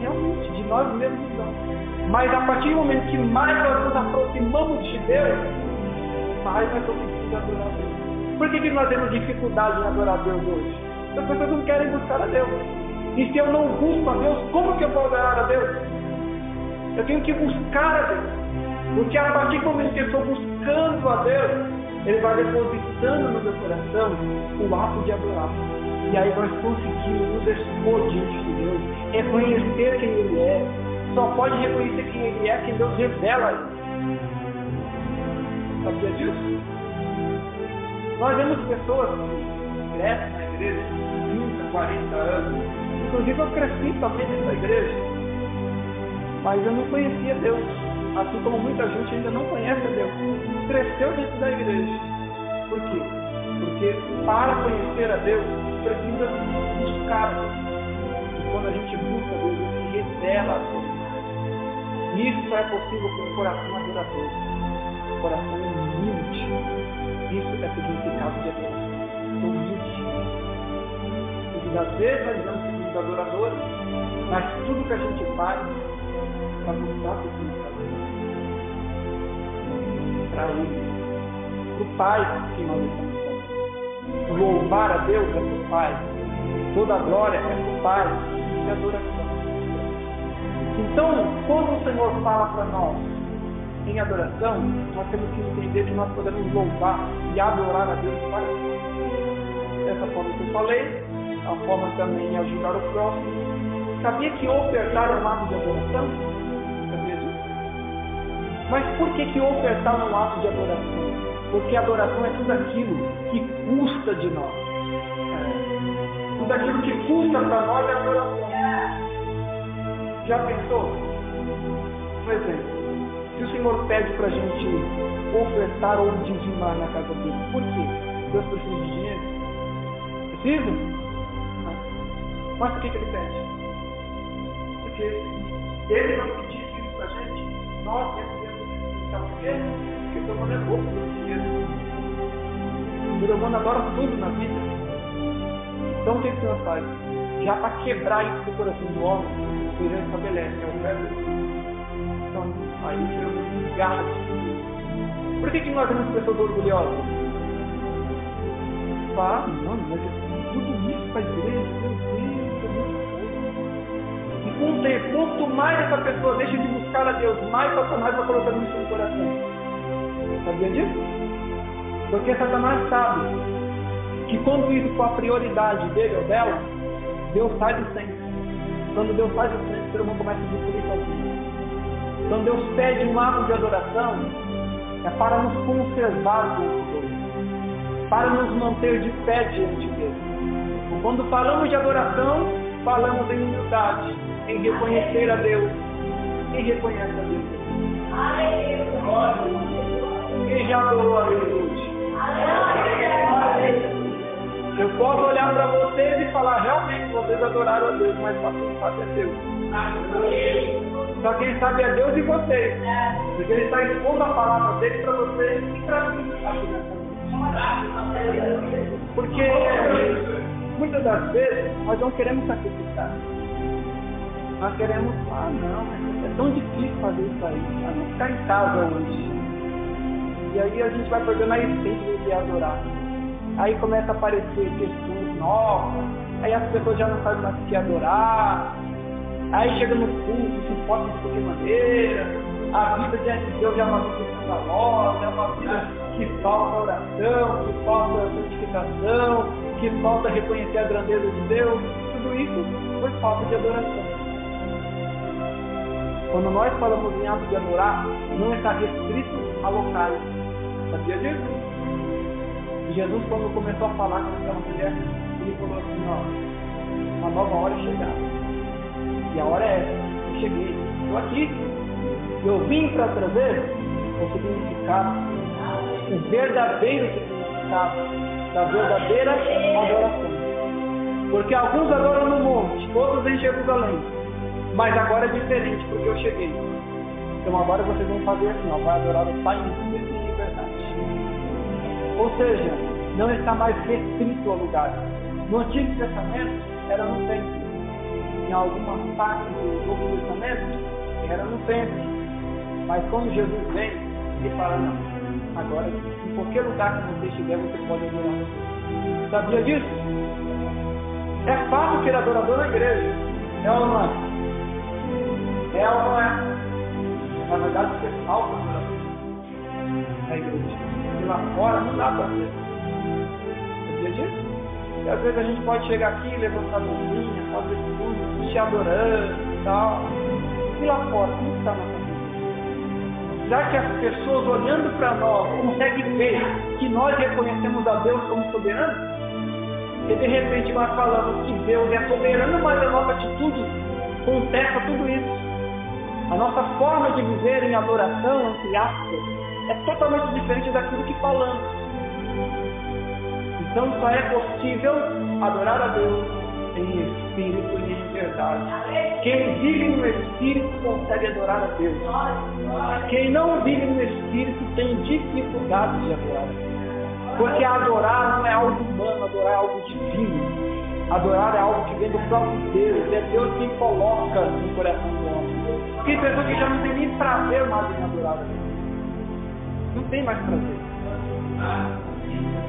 Realmente, de nós mesmos não. Mas a partir do momento que mais nós nos aproximamos de Deus, mais nós conseguimos adorar a Deus. Por que, que nós temos dificuldade em adorar a Deus hoje? As pessoas não querem buscar a Deus. E se eu não busco a Deus, como que eu vou adorar a Deus? Eu tenho que buscar a Deus. Porque a partir do momento que eu estou buscando a Deus, Ele vai depositando no meu coração o ato de adorar. E aí nós conseguimos nos expor diante de Deus, reconhecer quem Ele é. Só pode reconhecer quem Ele é quem Deus revela. Sabia disso? Nós vemos pessoas que crescem na igreja 30, 40 anos. Inclusive eu cresci também nessa igreja. Mas eu não conhecia Deus. Assim como muita gente ainda não conhece Deus. Cresceu dentro da igreja. Por quê? Porque para conhecer a Deus, precisa buscar Deus. E quando a gente busca Deus, Ele se revela a Deus. E isso só é possível com um coração adorador. Coração humilde. Isso é significado de adoração. Humilde. Porque às vezes nós não somos adoradores, mas tudo que a gente faz para buscar o para Ele. Para o Pai que nós estamos. Louvar a Deus é o Pai. Toda a glória é o Pai. É adoração. Então, quando o Senhor fala para nós em adoração, nós temos que entender que nós podemos louvar e adorar a Deus para Essa forma que eu falei, a forma também de ajudar o próximo. Sabia que ofertar é um ato de adoração? Mas por que, que ofertar é um ato de adoração? Porque adoração é tudo aquilo que custa de nós. É. Tudo aquilo que custa para nós é adoração. Já pensou? Por exemplo, se o Senhor pede para a gente ofertar ou dizimar na casa dele, por quê? Deus precisa de dinheiro? Precisa? Não. Mas por que, que ele pede? Porque ele não pedisse isso para a gente, nós temos Sabe por quê? Porque o ser humano é louco. O ser humano adora tudo na vida. Então o que, que o Senhor faz? Já para quebrar isso do coração do homem, o Senhor estabelece, é o verbo. Então, aí o Senhor garra de tudo. Por que, que nós temos pessoas orgulhosas? Fala, mano, mas tudo isso para a igreja, meu Deus, é muito E quanto mais essa pessoa deixa de buscar a Deus, mais Satanás vai colocando isso no coração. Sabia disso? Porque Satanás sabe que quando isso for a prioridade dele ou dela, Deus sai do centro. Quando Deus sai do centro, o ser humano começa a destruir sozinho. Quando Deus pede um ato de adoração, é para nos conservar diante dele, para nos manter de pé diante dele. Quando falamos de adoração, falamos em humildade, em reconhecer a Deus, quem reconhece a Deus? Quem já adorou a Deus hoje? Eu posso olhar para vocês e falar, realmente vocês adoraram a Deus, mas quem sabe é Deus. Só quem sabe é Deus e vocês. Porque Ele está expondo a palavra dele para vocês e para mim. Porque muitas das vezes nós não queremos sacrificar. Nós queremos, ah não, é tão difícil fazer isso aí. Vamos ficar em casa hoje. E aí a gente vai perdendo a essência de adorar. Aí começa a aparecer questões novas, aí as pessoas já não sabem mais o que adorar. Aí chega no culto, se importa de qualquer maneira, a vida de Deus já é uma vida escandalosa, é uma vida que falta oração, que falta santificação, que falta reconhecer a grandeza de Deus. Tudo isso por falta de adoração. Quando nós falamos em ato de adorar, não está restrito a locais. Sabia disso? E Jesus, quando começou a falar com aquela mulher, ele falou assim, ó, uma nova hora é chegada. E a hora é essa. Eu cheguei, estou aqui. Eu vim para trazer o significado, o verdadeiro significado da verdadeira adoração. Porque alguns adoram no monte, outros em Jerusalém. Mas agora é diferente, porque eu cheguei. Então agora vocês vão fazer assim, ó, vai adorar o Pai. Ou seja, não está mais restrito ao lugar. No Antigo Testamento era no templo. Em algumas partes do Novo Testamento era no templo. Mas quando Jesus vem, ele fala, não, agora em qualquer lugar que você estiver, você pode adorar. Sabia disso? É fácil ser adorador na igreja. É ou não é? É ou não é? Na verdade, você falta na igreja. Lá fora não dá para ser. Sabia disso? E às vezes a gente pode chegar aqui, levantar a mãozinha, fazer tudo, te adorando e tal. E lá fora, como está a nossa vida? Já que as pessoas olhando para nós conseguem ver que nós reconhecemos a Deus como soberano, e de repente nós falamos que Deus é soberano, mas a nossa atitude contesta tudo isso. A nossa forma de viver em adoração, entre aspas, é totalmente diferente daquilo que falamos. Então só é possível adorar a Deus em espírito e em verdade. Quem vive no espírito consegue adorar a Deus. Quem não vive no espírito tem dificuldade de adorar. Porque adorar não é algo humano, adorar é algo divino. Adorar é algo que vem do próprio Deus. É Deus quem coloca no coração do homem. Tem pessoas que já não tem nem prazer mais em adorar a Deus. Não tem mais prazer.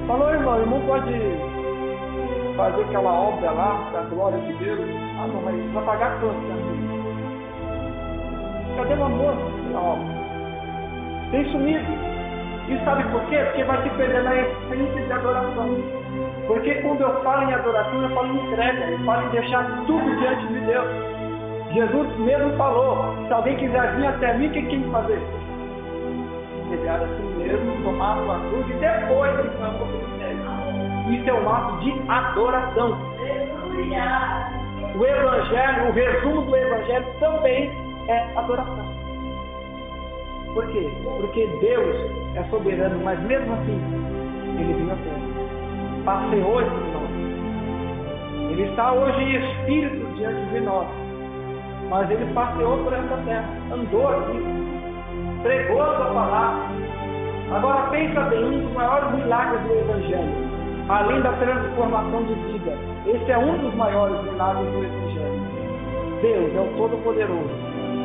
Falou, irmão, irmão pode fazer aquela obra lá, da glória de Deus. Ah, não, mas vai pagar quanto? Né? Cadê o amor da obra? Tem sumido. E sabe por quê? Porque vai se perdendo a essência de adoração. Porque quando eu falo em adoração, eu falo em entrega, eu falo em deixar tudo diante de Deus. Jesus mesmo falou, se alguém quiser vir até mim, o que tem que fazer? Negar a si mesmo, tomar sua cruz e depois então o ministério. Isso é um ato de adoração. O Evangelho, o resumo do Evangelho também é adoração. Por quê? Porque Deus é soberano, mas mesmo assim, Ele veio a terra. Passeou entre nós. Ele está hoje em espírito diante de nós. Mas ele passeou por essa terra, andou aqui, pregou a sua palavra. Agora pensa bem, um dos maiores milagres do Evangelho, além da transformação de vida. Esse é um dos maiores milagres do Evangelho. Deus é o Todo-Poderoso.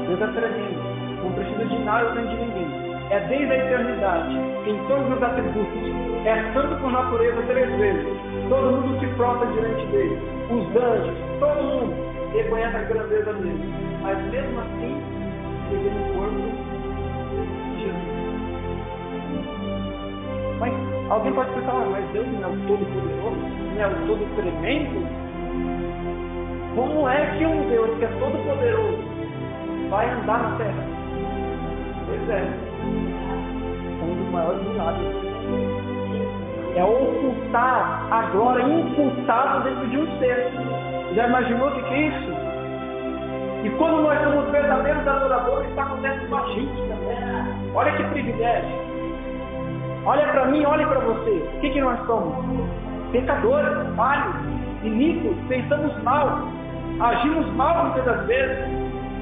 Deus é tremendo. Não precisa de nada nem de ninguém. É desde a eternidade, em todos os atributos. É santo por natureza três vezes. Todo mundo se prostra diante dele. Os anjos, todo mundo reconhece a grandeza dele. Mas mesmo assim, ele no corpo Mas alguém pode pensar, ah, mas Deus não é o todo-poderoso, não é o todo-tremendo? Como é que um Deus que é todo-poderoso vai andar na terra? Pois é, um dos maiores milagres. É ocultar a glória imputada dentro de um ser. Já imaginou o que é isso? E quando nós somos verdadeiros adoradores, isso acontece com a gente também. Olha que privilégio. Olha para mim, olha para você. O que, que nós somos? Pecadores, falhos, iníquos, pensamos mal, agimos mal muitas das vezes.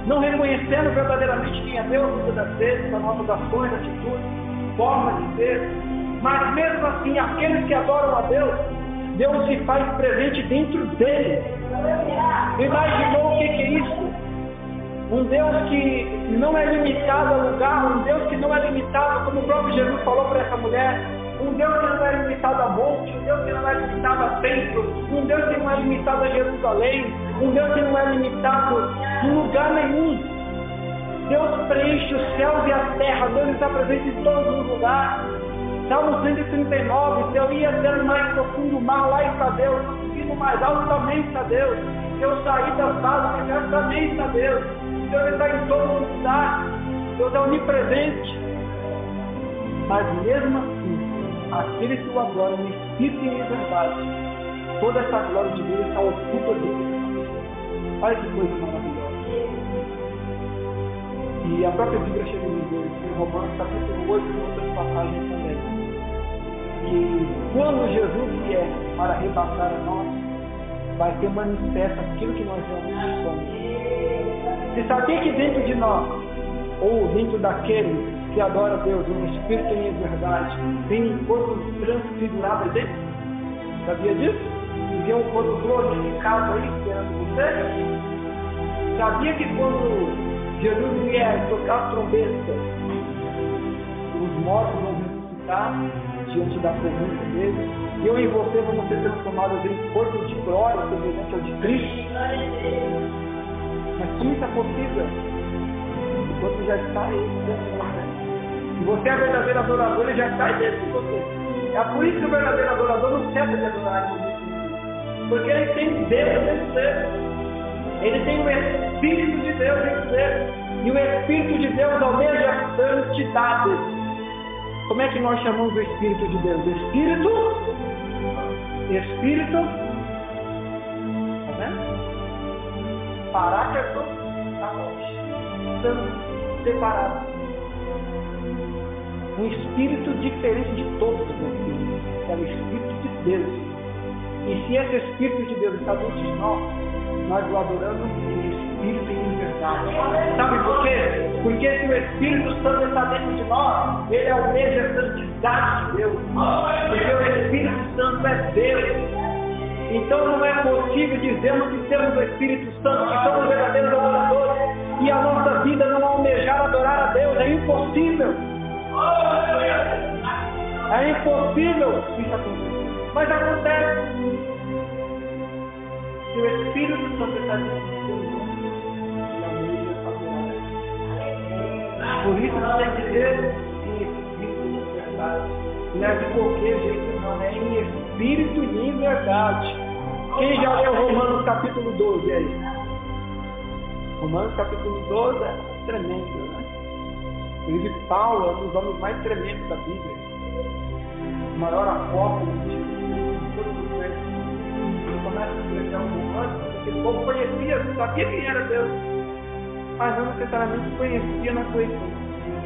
não reconhecendo verdadeiramente quem é Deus muitas das vezes, as nossas ações, atitudes, formas de ser. Mas mesmo assim, aqueles que adoram a Deus, Deus se faz presente dentro dele. Imaginou o que, que é isso? Um Deus que não é limitado a lugar, um Deus que não é limitado, como o próprio Jesus falou para essa mulher, um Deus que não é limitado a monte, um Deus que não é limitado a templo, um Deus que não é limitado a Jerusalém, um Deus que não é limitado em lugar nenhum. Deus preenche os céus e a terra, Deus está presente em todos os lugares. Salmo 139, se eu ia até o mais profundo mar, lá está Deus. Se no mais alto também está Deus. Eu sair das bases, também está Deus. Deus está em todo lugar. Deus é onipresente. Mas mesmo assim, aqueles que o adoram em espírito e em verdade, toda essa glória de Deus está oculta dele. Olha que coisa maravilhosa. E a própria Bíblia chega a dizer, em Romanos capítulo 8, em outras passagens também, que quando Jesus vier para arrebatar a nós, vai ter manifesto aquilo que nós realmente somos. Você sabia que dentro de nós, ou dentro daquele que adora a Deus, um espírito em verdade, tem um corpo transfigurado dentro? Sabia disso? E um corpo glorificado aí esperando você? Sabia que quando Jesus vier tocar a trombeta, os mortos vão ressuscitar diante da presença dele? E eu e você vamos ser transformados em corpo de glória semelhante ao de Cristo? Mas como isso é possível? Enquanto já está aí dentro de você. Se você é verdadeiro adorador, ele já está aí dentro de você. É por isso que o verdadeiro adorador não cessa de adorar Porque ele tem Deus dentro dele. Ele tem o Espírito de Deus dentro dele. E o Espírito de Deus almeja santidade. Como é que nós chamamos o Espírito de Deus? Espírito? Espírito? Vendo? Paráqueto, tá santo, separado um espírito diferente de todos os espíritos. É o Espírito de Deus. E se esse Espírito de Deus está dentro de nós, nós o adoramos em Espírito e em verdade. Sabe por quê? Porque se o Espírito Santo está dentro de nós, ele almeja a santidade de Deus. Porque o Espírito Santo é Deus. Então não é possível dizermos que temos o Espírito Santo, que somos verdadeiros adoradores, e a nossa vida não almejar adorar a Deus. É impossível. É impossível isso acontecer. Mas acontece. Se o Espírito Santo está Por isso que ser em espírito verdade. Não é de qualquer jeito. É em espírito e em verdade. Quem já leu Romanos capítulo 12 aí? Romanos capítulo 12 é tremendo, né? Inclusive, Paulo é um dos homens mais tremendos da Bíblia. O maior apóstolo de todos os tempos. Ele começa a expressar um romance porque o povo conhecia, sabia quem era Deus. Mas não necessariamente conhecia na sua.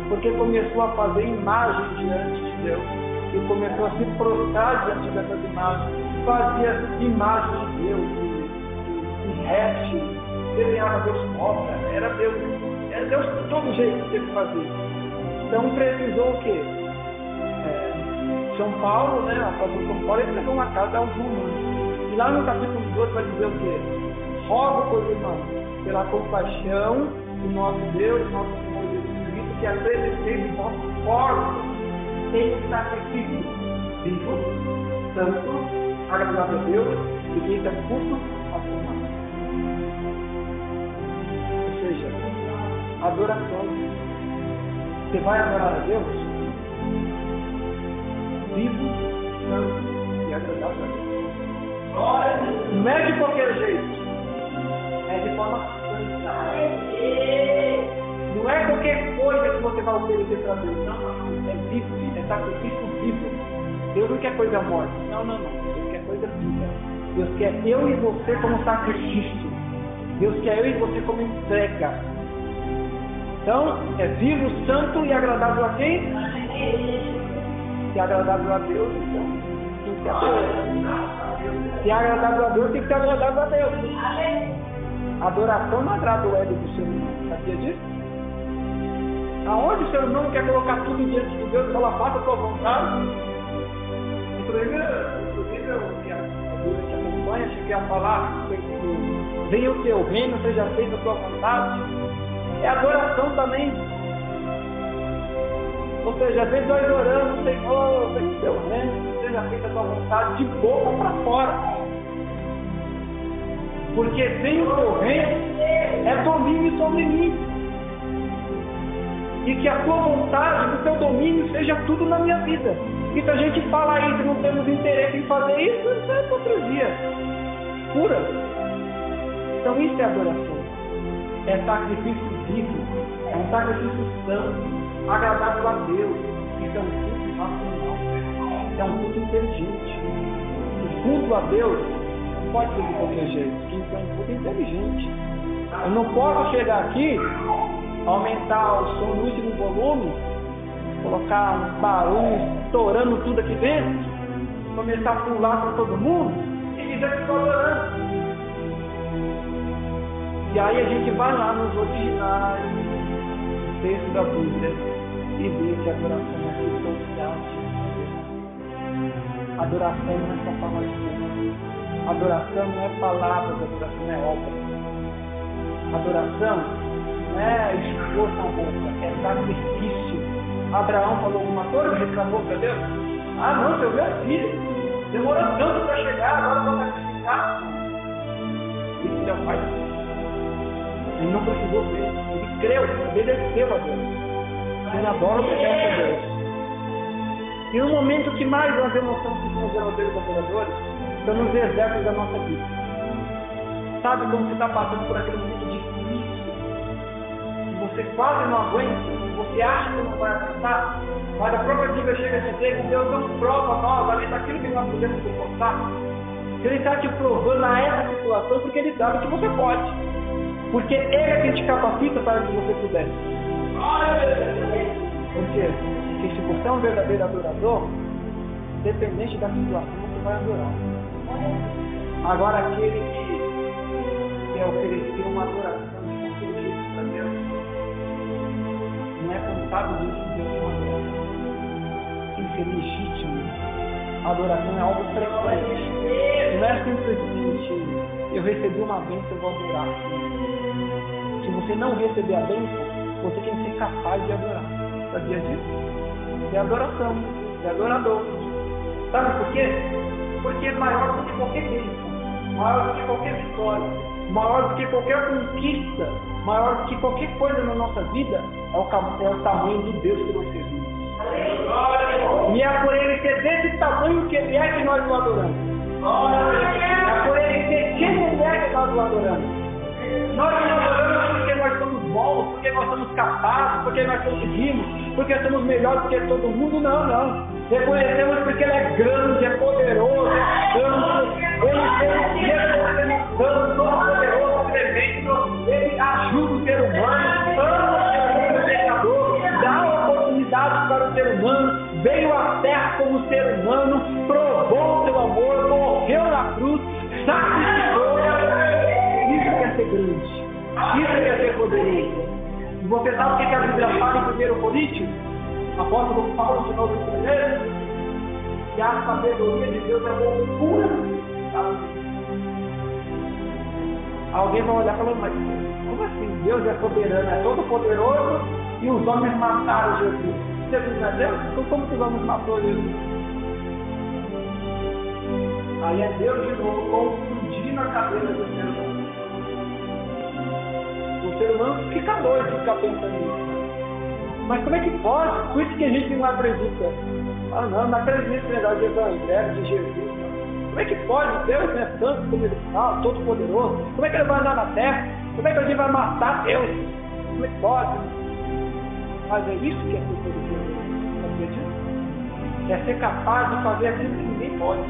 Porque começou a fazer imagens diante de Deus. E começou a se prostrar diante dessas imagens. Fazia imagens de Deus, de, de répteis, desenhava Deus cobra, era Deus. Era Deus de todo jeito que que fazer. Então precisou o quê? É, São Paulo, né? A São Paulo ele pegou uma casa aos romanos. E lá no capítulo 2 vai dizer o quê? Rogo, pois irmão, pela compaixão do nosso Deus, nosso Senhor Jesus Cristo, que apresentei o vosso corpo em sacrifício vivo, santo, agradável a Deus, e que é culto ao Senhor. Ou seja, adoração você vai adorar a Deus vivo, santo e agradável a Deus. Não é de qualquer jeito. É de forma santa. Não é qualquer coisa que você vai oferecer para Deus. Não, não. É vivo, é sacrifício vivo. Deus não quer coisa morta. Não, não, não. Deus quer coisa viva. Deus quer eu e você como sacrifício. Deus quer eu e você como entrega. Então, é vivo, santo e agradável a quem? Se é agradável a Deus, então tem que ser a Deus. Se é agradável a Deus, tem que ser agradável a Deus. Adoração não agrada o ego do ser humano. Sabia disso? Aonde o ser humano quer colocar tudo diante de Deus e falar, faça a tua vontade? Inclusive, inclusive eu que acompanha, cheguei a falar venha o teu reino, seja feita a tua vontade. É adoração também. Ou seja, às vezes nós oramos, Senhor, seja o teu reino, seja feita a tua vontade, de boca para fora. Porque sem o teu reino é domínio sobre mim e que a tua vontade, o teu domínio seja tudo na minha vida. E se a gente fala isso não temos interesse em fazer isso, isso é hipocrisia pura. Então isso é adoração. É sacrifício vivo, é um sacrifício santo, agradável a Deus. Isso é um culto racional, é um culto inteligente. O culto a Deus não pode ser de qualquer jeito, isso é um culto inteligente. Eu não posso chegar aqui aumentar o som no último volume, colocar uns barulhos estourando tudo aqui dentro, começar a pular para todo mundo e dizer que estou adorando. E aí a gente vai lá nos originais, texto da Bíblia, e vê que a adoração é substancial. Adoração não é só falar de Deus. Adoração não é palavras, adoração é obra. Adoração não é esforço boca, é sacrifício. Abraão falou alguma coisa, reclamou para Deus. Ah, não, seu meu filho, demorou tanto para chegar, agora vou sacrificar. Isso é o pai. Ele não precisou ver, ele creu, obedeceu a Deus. Ele adora obedecer a Deus. E no momento que mais nós demonstramos que somos verdadeiros adoradores, são nos desertos da nossa vida. Sabe quando você está passando por aquele momento você quase não aguenta, você acha que não vai aguentar, mas a própria Bíblia chega a dizer que Deus não prova nós, além daquilo que nós podemos suportar. Ele está te provando a essa situação porque Ele sabe que você pode. Porque Ele é quem te capacita para que você pudesse. Porque se você é um verdadeiro adorador, independente da situação, você vai adorar. Agora aquele que quer oferecer uma adoração sabe disso de alguma maneira. Tem que ser legítimo. A adoração é algo frequente. Não é simplesmente eu recebi uma bênção, eu vou adorar. Se você não receber a bênção, você tem que ser capaz de adorar. Sabia disso? É adoração, é adorador. Sabe por quê? Porque é maior do que qualquer bênção, maior do que qualquer vitória, maior do que qualquer conquista, maior do que qualquer coisa na nossa vida, é o, é o tamanho do Deus que nós servimos. E é por ele ser desse tamanho que ele é que nós o adoramos. É por ele ser quem ele é que nós o adoramos. Nós o adoramos porque nós somos bons, porque nós somos capazes, porque nós conseguimos, porque somos melhores do que todo mundo. Não, não. Reconhecemos porque ele é grande, é poderoso, é santo. Ele tem reconhecemos santo, todo poderoso, Isso quer ser poderoso. E você sabe o que a Bíblia fala em 1 Coríntios? Apóstolo Paulo, de novo primeiro, que a sabedoria de Deus é loucura. Alguém vai olhar e falar, mas como assim? Deus é soberano, é todo poderoso e os homens mataram Jesus. Jesus não é Deus? Então como que vamos matar Jesus? Aí é Deus de novo confundindo a cabeça do humano. O ser humano fica doido de ficar pensando nisso. Mas como é que pode? Por isso que a gente não acredita. Ah não, não acredito nesse negócio de evangelho, de Jesus. Como é que pode? Deus é santo como ele fala, todo poderoso. Como é que ele vai andar na terra? Como é que a gente vai matar Deus? Como é que pode? Mas é isso que é ser é ser capaz de fazer aquilo que ninguém pode.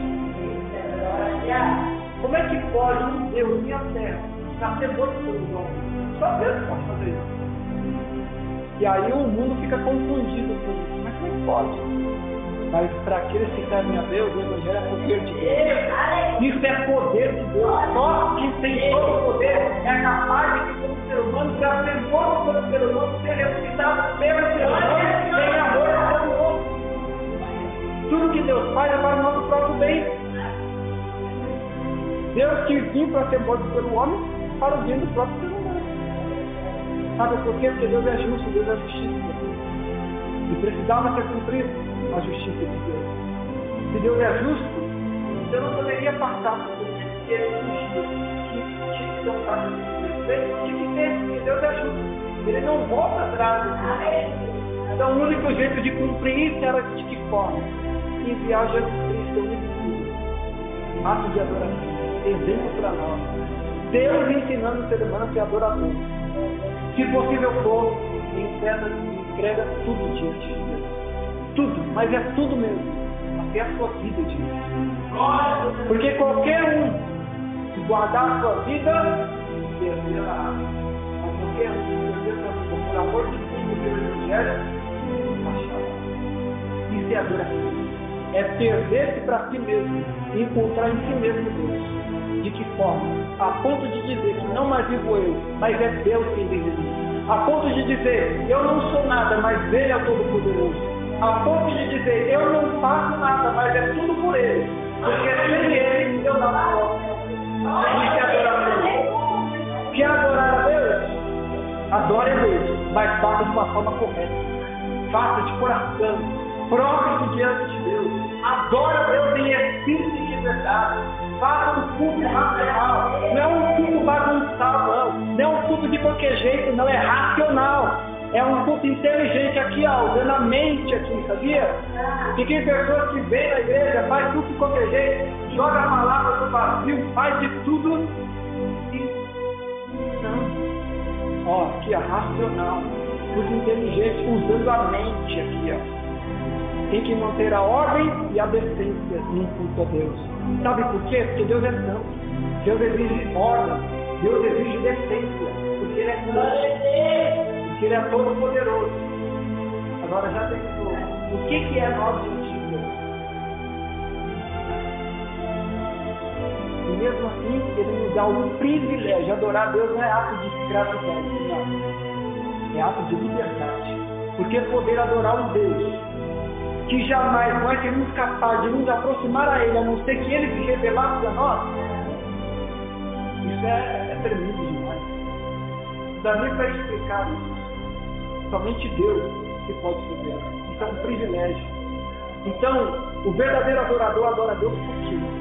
Como é que pode um Deus, minha terra, nascer morto pelos homens? Só Deus pode fazer isso. E aí o mundo fica confundido com isso. Mas como é que pode? Mas para aqueles que servem a Deus, o Evangelho é poder de Deus. Isso é poder de Deus. Só quem tem todo o poder é capaz de que como ser humano, para ser morto pelo ser humano, ser ressuscitado pelo ser humano, tem amor pelo outro. Tudo que Deus faz é para o nosso próprio bem. Deus quis vir para ser morto pelo homem para o bem do próprio ser humano. Sabe por quê? Porque Deus é justo, Deus é justiça. E precisava ser cumprido a justiça de Deus. Se Deus é justo, você não poderia passar por isso, que ele fugiu, que tinha que ter um caso tinha que ter, porque Deus é justo. Ele não volta atrás. Então o único jeito de cumprir isso era de que forma? Enviar Jesus Cristo, o único filho. Ato de adoração. Exemplo para nós. Deus ensinando o ser humano a ser adorador. Se possível for, entrega, entrega tudo diante de Deus. Tudo, mas é tudo mesmo. Até a sua vida diante. Porque qualquer um que guardar a sua vida, perderá. Mas qualquer um que perder sua vida por amor de Cristo pelo Evangelho, achará. Isso é adoração. É perder-se para si mesmo e encontrar em si mesmo Deus. De que forma? A ponto de dizer que não mais vivo eu, mas é Deus quem vive em mim. A ponto de dizer, eu não sou nada, mas Ele é todo-poderoso. A ponto de dizer, eu não faço nada, mas é tudo por Ele. Porque sem Ele eu não posso. Isso é adoração. Quer adorar a Deus? Adore a Deus, mas faça de uma forma correta. Faça de coração. Próprio diante de Deus. Adore a Deus em espírito e de verdade faça um culto racional. Não é um culto bagunçado, não. Não é um culto de qualquer jeito, não. É racional. É um culto inteligente aqui, ó, usando a mente aqui, sabia? E tem pessoas que vêm na igreja, faz tudo de qualquer jeito, joga a palavra no vazio, faz de tudo. Ó, aqui, ó, racional. Culto inteligente, usando a mente aqui, ó tem que manter a ordem e a decência no culto a Deus. Sabe por quê? Porque Deus é santo. Deus exige ordem. Deus exige decência. Porque Ele é santo. Porque Ele é todo poderoso. Agora já pensou, o que, que é nosso sentido? E mesmo assim, Ele nos dá o privilégio. Adorar Deus não é ato de escravidão, não. É ato de liberdade. Porque poder adorar um Deus que jamais nós seríamos capazes de nos aproximar a Ele, a não ser que Ele se revelasse a nós, isso é, é tremendo demais. Não dá nem para explicar isso. Somente Deus que pode fazer. Isso é um privilégio. Então, o verdadeiro adorador adora Deus por quê?